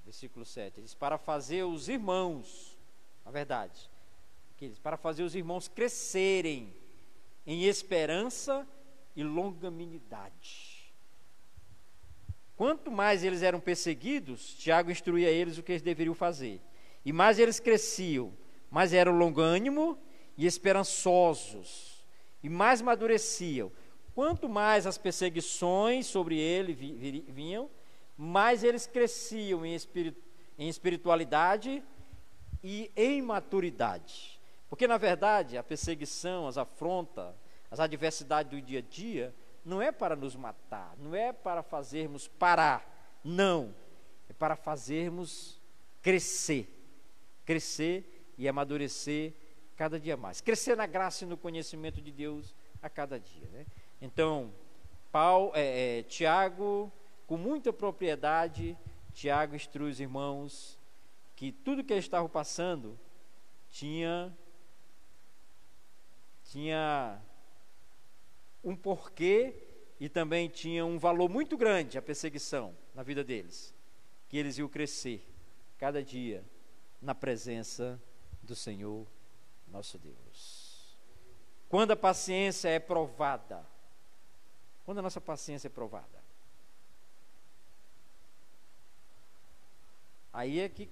Versículo 7, diz, para fazer os irmãos, na verdade, para fazer os irmãos crescerem em esperança e longanimidade. Quanto mais eles eram perseguidos, Tiago instruía eles o que eles deveriam fazer. E mais eles cresciam, mais eram longânimo e esperançosos e mais amadureciam. Quanto mais as perseguições sobre ele vinham, mais eles cresciam em espiritualidade e em maturidade. Porque, na verdade, a perseguição, as afrontas, as adversidades do dia a dia, não é para nos matar, não é para fazermos parar, não. É para fazermos crescer. Crescer e amadurecer cada dia mais. Crescer na graça e no conhecimento de Deus a cada dia. Né? Então, Paulo, é, é, Tiago, com muita propriedade, Tiago instrui os irmãos que tudo que eles estavam passando tinha tinha um porquê e também tinha um valor muito grande a perseguição na vida deles, que eles iam crescer cada dia na presença do Senhor nosso Deus. Quando a paciência é provada, quando a nossa paciência é provada, aí é que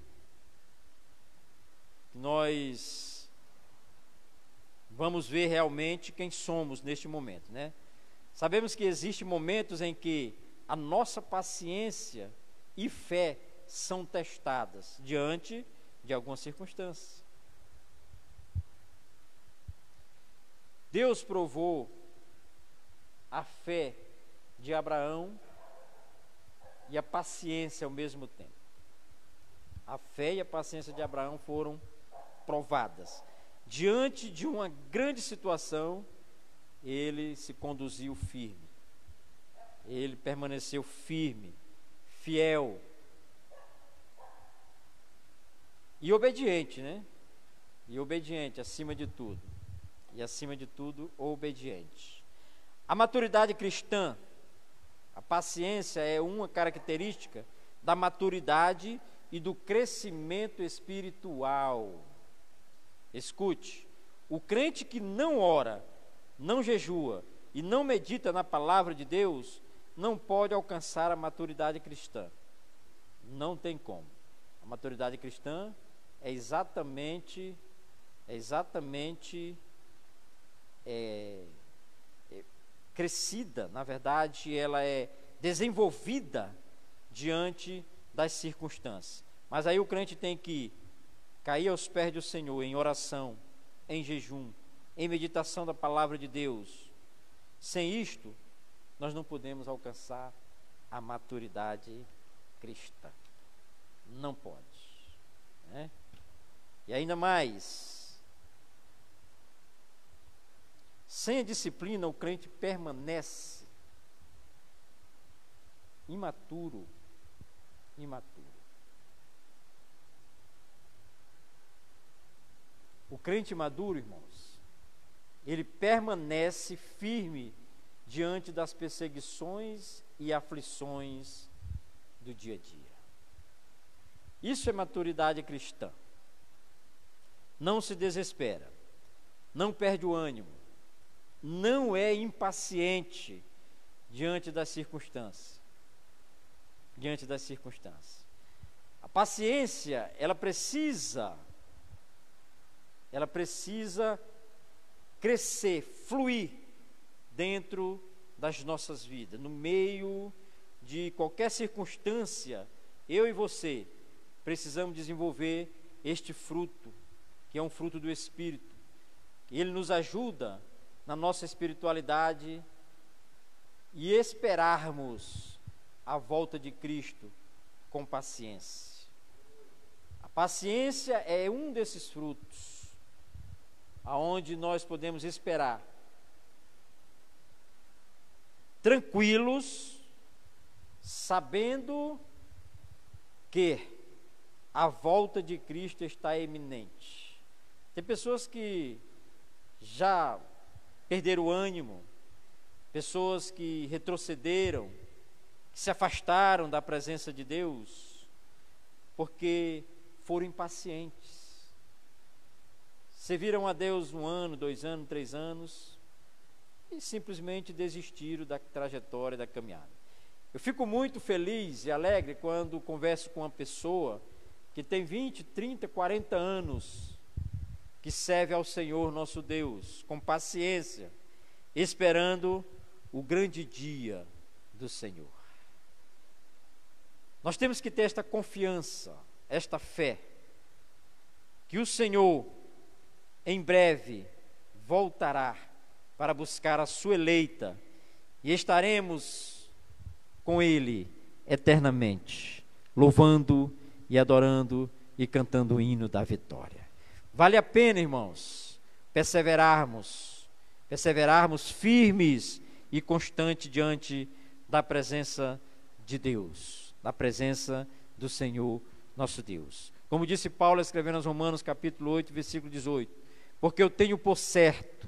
nós vamos ver realmente quem somos neste momento, né? Sabemos que existem momentos em que a nossa paciência e fé são testadas diante de algumas circunstâncias. Deus provou a fé de Abraão e a paciência ao mesmo tempo. A fé e a paciência de Abraão foram provadas. Diante de uma grande situação, ele se conduziu firme. Ele permaneceu firme, fiel e obediente, né? E obediente acima de tudo e, acima de tudo, obediente. A maturidade cristã, a paciência é uma característica da maturidade e do crescimento espiritual. Escute, o crente que não ora, não jejua e não medita na palavra de Deus, não pode alcançar a maturidade cristã. Não tem como. A maturidade cristã é exatamente, é exatamente é, é, crescida, na verdade, ela é desenvolvida diante das circunstâncias. Mas aí o crente tem que cair aos pés do Senhor em oração, em jejum, em meditação da palavra de Deus. Sem isto, nós não podemos alcançar a maturidade cristã. Não pode. Né? E ainda mais, sem a disciplina, o crente permanece imaturo. Imaturo. O crente maduro, irmãos, ele permanece firme diante das perseguições e aflições do dia a dia. Isso é maturidade cristã. Não se desespera, não perde o ânimo, não é impaciente diante das circunstâncias. Diante das circunstâncias. A paciência, ela precisa ela precisa crescer, fluir dentro das nossas vidas, no meio de qualquer circunstância, eu e você precisamos desenvolver este fruto, que é um fruto do Espírito. Ele nos ajuda na nossa espiritualidade e esperarmos a volta de Cristo com paciência. A paciência é um desses frutos aonde nós podemos esperar tranquilos, sabendo que a volta de Cristo está eminente. Tem pessoas que já perderam o ânimo, pessoas que retrocederam, que se afastaram da presença de Deus, porque foram impacientes serviram a Deus um ano, dois anos, três anos e simplesmente desistiram da trajetória da caminhada. Eu fico muito feliz e alegre quando converso com uma pessoa que tem 20, 30, 40 anos, que serve ao Senhor nosso Deus com paciência, esperando o grande dia do Senhor. Nós temos que ter esta confiança, esta fé, que o Senhor em breve voltará para buscar a sua eleita e estaremos com ele eternamente, louvando e adorando e cantando o hino da vitória. Vale a pena, irmãos, perseverarmos, perseverarmos firmes e constantes diante da presença de Deus, da presença do Senhor nosso Deus. Como disse Paulo escrevendo aos Romanos, capítulo 8, versículo 18: porque eu tenho por certo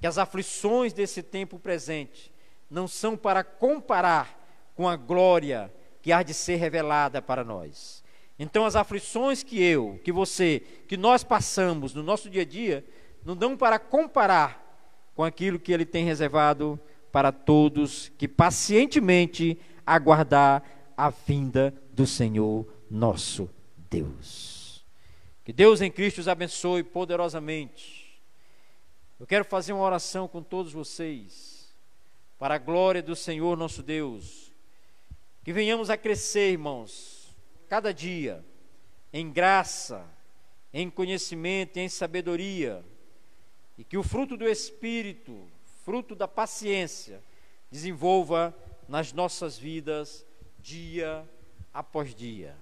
que as aflições desse tempo presente não são para comparar com a glória que há de ser revelada para nós. Então, as aflições que eu, que você, que nós passamos no nosso dia a dia, não dão para comparar com aquilo que Ele tem reservado para todos que pacientemente aguardar a vinda do Senhor nosso Deus. Que Deus em Cristo os abençoe poderosamente. Eu quero fazer uma oração com todos vocês, para a glória do Senhor nosso Deus. Que venhamos a crescer, irmãos, cada dia, em graça, em conhecimento, em sabedoria, e que o fruto do Espírito, fruto da paciência, desenvolva nas nossas vidas dia após dia,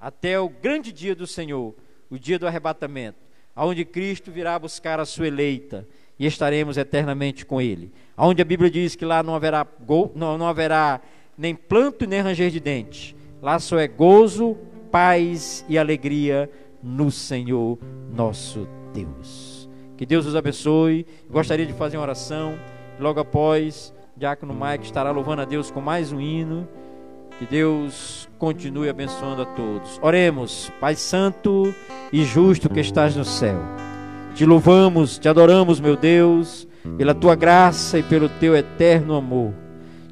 até o grande dia do Senhor o dia do arrebatamento, aonde Cristo virá buscar a sua eleita e estaremos eternamente com Ele. Aonde a Bíblia diz que lá não haverá, não, não haverá nem planto nem ranger de dente. Lá só é gozo, paz e alegria no Senhor nosso Deus. Que Deus os abençoe. Gostaria de fazer uma oração. Logo após, Diácono Mike estará louvando a Deus com mais um hino. Que Deus continue abençoando a todos. Oremos, Pai Santo e justo que estás no céu. Te louvamos, te adoramos, meu Deus, pela tua graça e pelo teu eterno amor.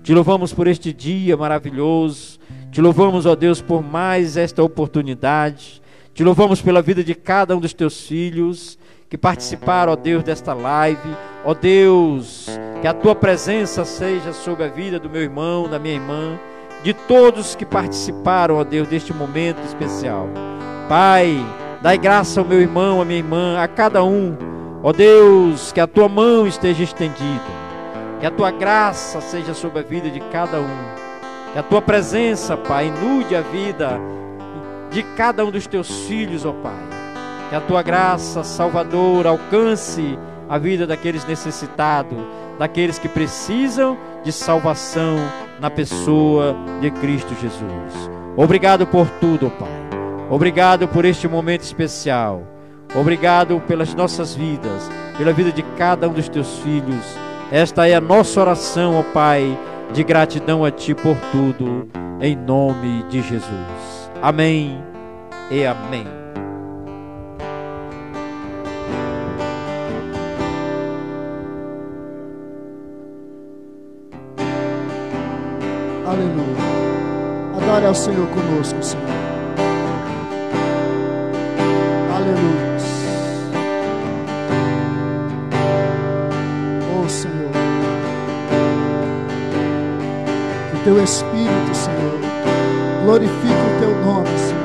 Te louvamos por este dia maravilhoso. Te louvamos, ó Deus, por mais esta oportunidade. Te louvamos pela vida de cada um dos teus filhos que participaram, ó Deus, desta live. Ó Deus, que a tua presença seja sobre a vida do meu irmão, da minha irmã, de todos que participaram, ó Deus, deste momento especial. Pai, dai graça ao meu irmão, à minha irmã, a cada um. Ó Deus, que a tua mão esteja estendida. Que a tua graça seja sobre a vida de cada um. Que a tua presença, Pai, inude a vida de cada um dos teus filhos, ó Pai. Que a tua graça salvadora alcance a vida daqueles necessitados, daqueles que precisam de salvação na pessoa de Cristo Jesus. Obrigado por tudo, Pai. Obrigado por este momento especial. Obrigado pelas nossas vidas, pela vida de cada um dos teus filhos. Esta é a nossa oração, ó Pai, de gratidão a Ti por tudo, em nome de Jesus. Amém e amém. Adore ao Senhor conosco, Senhor. Aleluia. Oh, Senhor. Que teu Espírito, Senhor Glorifica o teu nome, Senhor.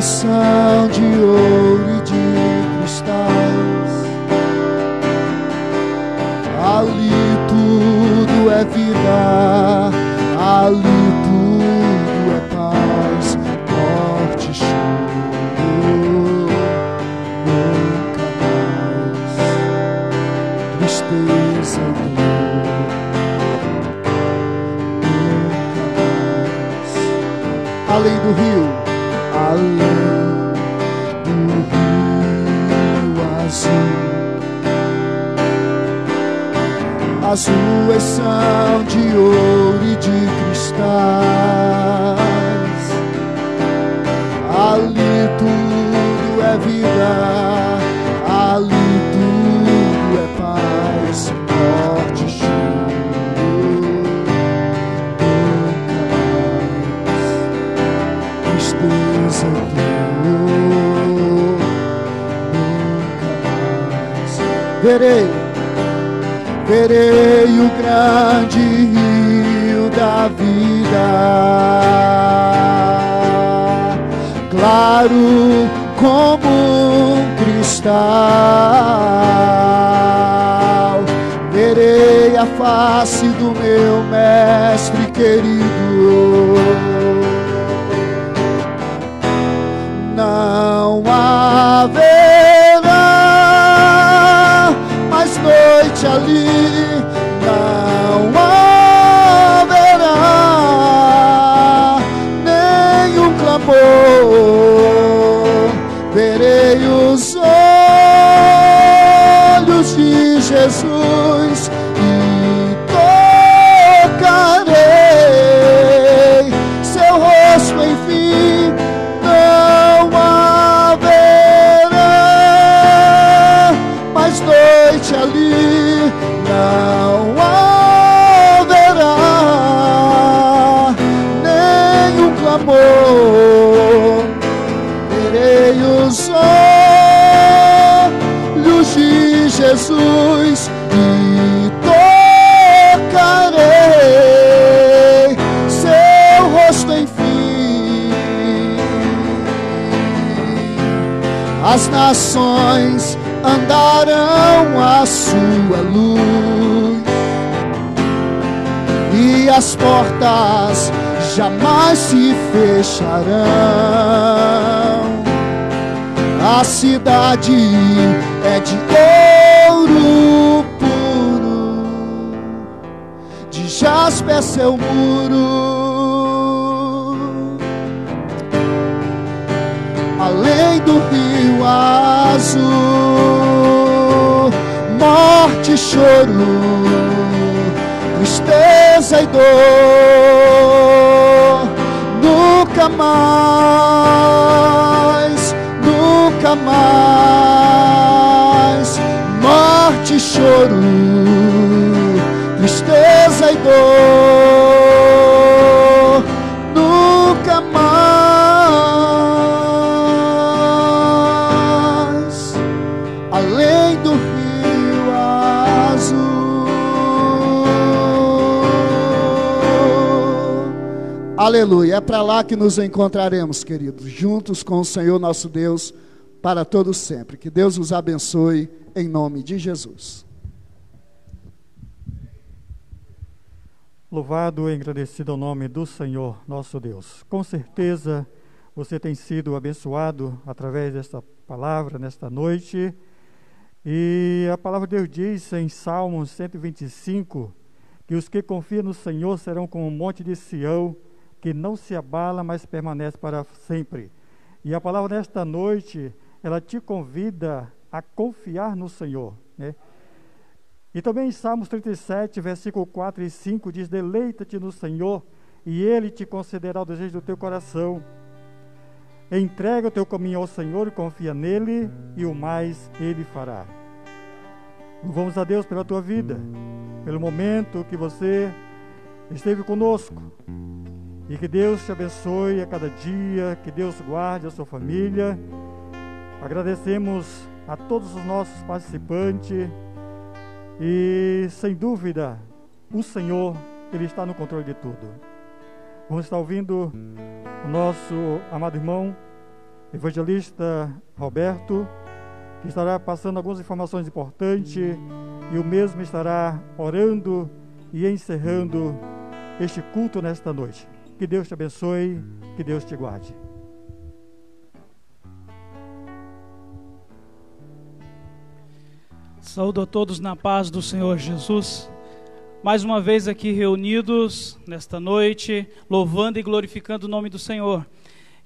São de ouro Jesus e tocarei seu rosto enfim. As nações andarão a sua luz e as portas jamais se fecharão. A cidade é de jaspe é seu muro. além do rio azul. Morte morte, choro, tristeza e dor. Nunca mais, nunca mais, Aleluia. É para lá que nos encontraremos, queridos, juntos com o Senhor nosso Deus para todos sempre. Que Deus os abençoe em nome de Jesus. Louvado e agradecido ao nome do Senhor nosso Deus. Com certeza você tem sido abençoado através desta palavra nesta noite. E a palavra de Deus diz em Salmos 125 que os que confiam no Senhor serão como um monte de Sião, que não se abala, mas permanece para sempre. E a palavra nesta noite, ela te convida a confiar no Senhor, né? E também em Salmos 37, versículo 4 e 5 diz: Deleita-te no Senhor, e Ele te concederá o desejo do teu coração. Entrega o teu caminho ao Senhor e confia nele, e o mais Ele fará. Louvamos a Deus pela tua vida, pelo momento que você esteve conosco. E que Deus te abençoe a cada dia, que Deus guarde a sua família. Agradecemos a todos os nossos participantes. E sem dúvida, o Senhor, Ele está no controle de tudo. Vamos estar ouvindo o nosso amado irmão, evangelista Roberto, que estará passando algumas informações importantes e o mesmo estará orando e encerrando este culto nesta noite. Que Deus te abençoe, que Deus te guarde. Saúdo a todos na paz do Senhor Jesus. Mais uma vez aqui reunidos nesta noite, louvando e glorificando o nome do Senhor.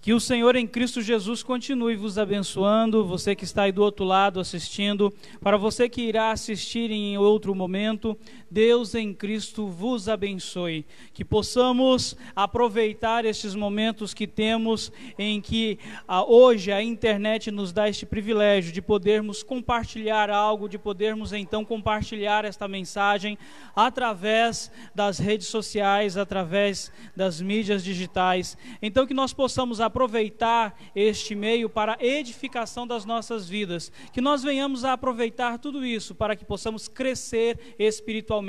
Que o Senhor em Cristo Jesus continue vos abençoando, você que está aí do outro lado assistindo, para você que irá assistir em outro momento, Deus em Cristo vos abençoe. Que possamos aproveitar estes momentos que temos em que ah, hoje a internet nos dá este privilégio de podermos compartilhar algo, de podermos então compartilhar esta mensagem através das redes sociais, através das mídias digitais. Então que nós possamos aproveitar este meio para edificação das nossas vidas, que nós venhamos a aproveitar tudo isso para que possamos crescer espiritualmente.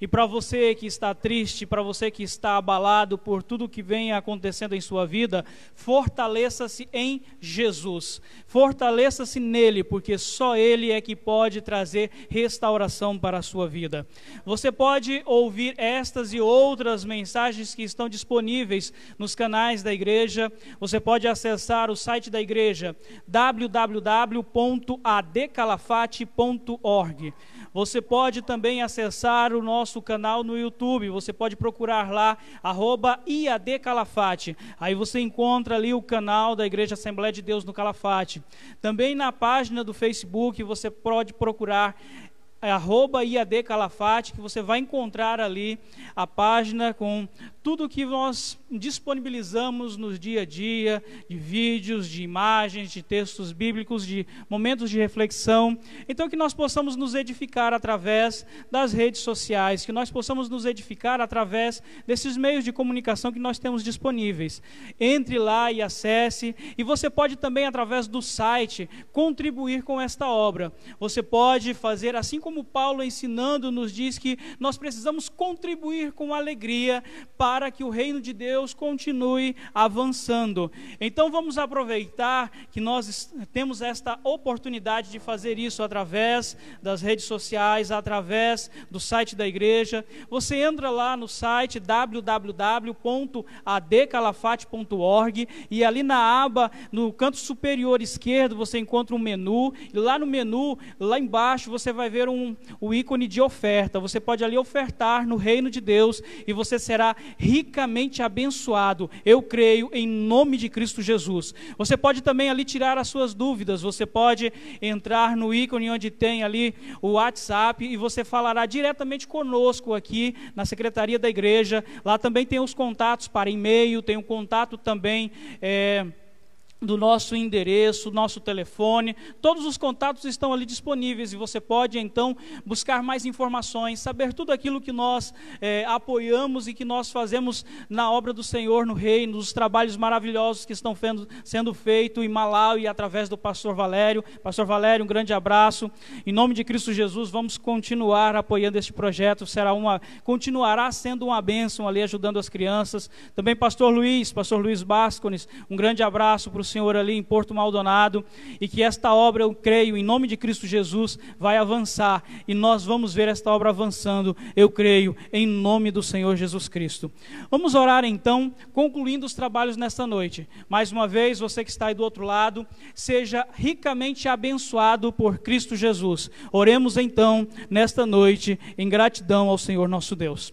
E para você que está triste, para você que está abalado por tudo que vem acontecendo em sua vida, fortaleça-se em Jesus. Fortaleça-se nele, porque só ele é que pode trazer restauração para a sua vida. Você pode ouvir estas e outras mensagens que estão disponíveis nos canais da igreja. Você pode acessar o site da igreja www.adcalafate.org. Você pode também acessar o nosso canal no YouTube. Você pode procurar lá, arroba IAD Calafate. Aí você encontra ali o canal da Igreja Assembleia de Deus no Calafate. Também na página do Facebook você pode procurar é, arroba IAD Calafate, que você vai encontrar ali a página com tudo que nós disponibilizamos no dia a dia, de vídeos, de imagens, de textos bíblicos, de momentos de reflexão. Então, que nós possamos nos edificar através das redes sociais, que nós possamos nos edificar através desses meios de comunicação que nós temos disponíveis. Entre lá e acesse, e você pode também, através do site, contribuir com esta obra. Você pode fazer, assim como Paulo ensinando nos diz que nós precisamos contribuir com alegria para para que o reino de Deus continue avançando. Então vamos aproveitar que nós temos esta oportunidade de fazer isso através das redes sociais, através do site da igreja. Você entra lá no site www.adcalafate.org e ali na aba, no canto superior esquerdo, você encontra um menu. E lá no menu, lá embaixo, você vai ver um, o ícone de oferta. Você pode ali ofertar no reino de Deus e você será ricamente abençoado. Eu creio em nome de Cristo Jesus. Você pode também ali tirar as suas dúvidas. Você pode entrar no ícone onde tem ali o WhatsApp e você falará diretamente conosco aqui na secretaria da igreja. Lá também tem os contatos para e-mail, tem um contato também. É, do nosso endereço, nosso telefone, todos os contatos estão ali disponíveis e você pode então buscar mais informações, saber tudo aquilo que nós é, apoiamos e que nós fazemos na obra do Senhor no reino, os trabalhos maravilhosos que estão fendo, sendo feitos em Malawi através do pastor Valério. Pastor Valério, um grande abraço. Em nome de Cristo Jesus, vamos continuar apoiando este projeto. Será uma, continuará sendo uma bênção ali ajudando as crianças. Também pastor Luiz, pastor Luiz Bascones, um grande abraço para o Senhor ali em Porto Maldonado e que esta obra, eu creio, em nome de Cristo Jesus, vai avançar e nós vamos ver esta obra avançando, eu creio, em nome do Senhor Jesus Cristo. Vamos orar então, concluindo os trabalhos nesta noite. Mais uma vez, você que está aí do outro lado, seja ricamente abençoado por Cristo Jesus. Oremos então nesta noite em gratidão ao Senhor nosso Deus.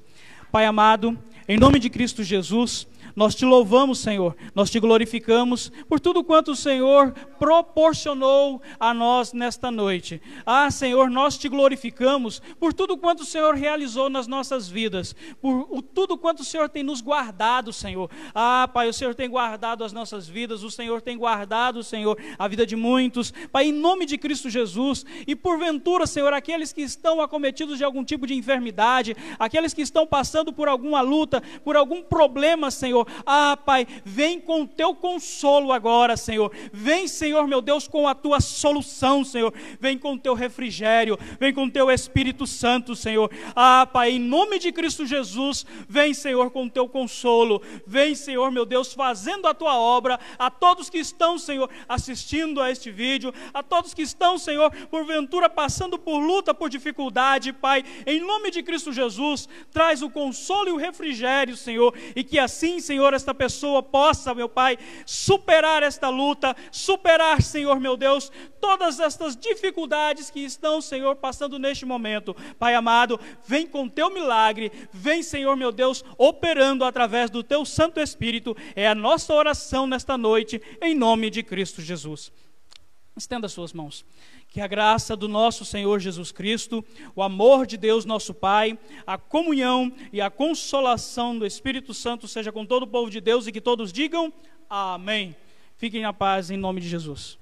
Pai amado, em nome de Cristo Jesus, nós te louvamos, Senhor, nós te glorificamos por tudo quanto o Senhor proporcionou a nós nesta noite. Ah, Senhor, nós te glorificamos por tudo quanto o Senhor realizou nas nossas vidas, por tudo quanto o Senhor tem nos guardado, Senhor. Ah, Pai, o Senhor tem guardado as nossas vidas, o Senhor tem guardado, Senhor, a vida de muitos. Pai, em nome de Cristo Jesus, e porventura, Senhor, aqueles que estão acometidos de algum tipo de enfermidade, aqueles que estão passando por alguma luta, por algum problema, Senhor, ah, Pai, vem com o teu consolo agora, Senhor. Vem, Senhor, meu Deus, com a tua solução, Senhor. Vem com o teu refrigério, vem com o teu Espírito Santo, Senhor. Ah, Pai, em nome de Cristo Jesus, vem, Senhor, com o teu consolo. Vem, Senhor, meu Deus, fazendo a tua obra. A todos que estão, Senhor, assistindo a este vídeo, a todos que estão, Senhor, porventura passando por luta, por dificuldade, Pai, em nome de Cristo Jesus, traz o consolo e o refrigério, Senhor, e que assim, Senhor, Senhor, esta pessoa possa, meu Pai, superar esta luta, superar, Senhor, meu Deus, todas estas dificuldades que estão, Senhor, passando neste momento. Pai amado, vem com teu milagre, vem, Senhor, meu Deus, operando através do teu Santo Espírito. É a nossa oração nesta noite, em nome de Cristo Jesus. Estenda suas mãos. Que a graça do nosso Senhor Jesus Cristo, o amor de Deus nosso Pai, a comunhão e a consolação do Espírito Santo seja com todo o povo de Deus e que todos digam amém. Fiquem na paz em nome de Jesus.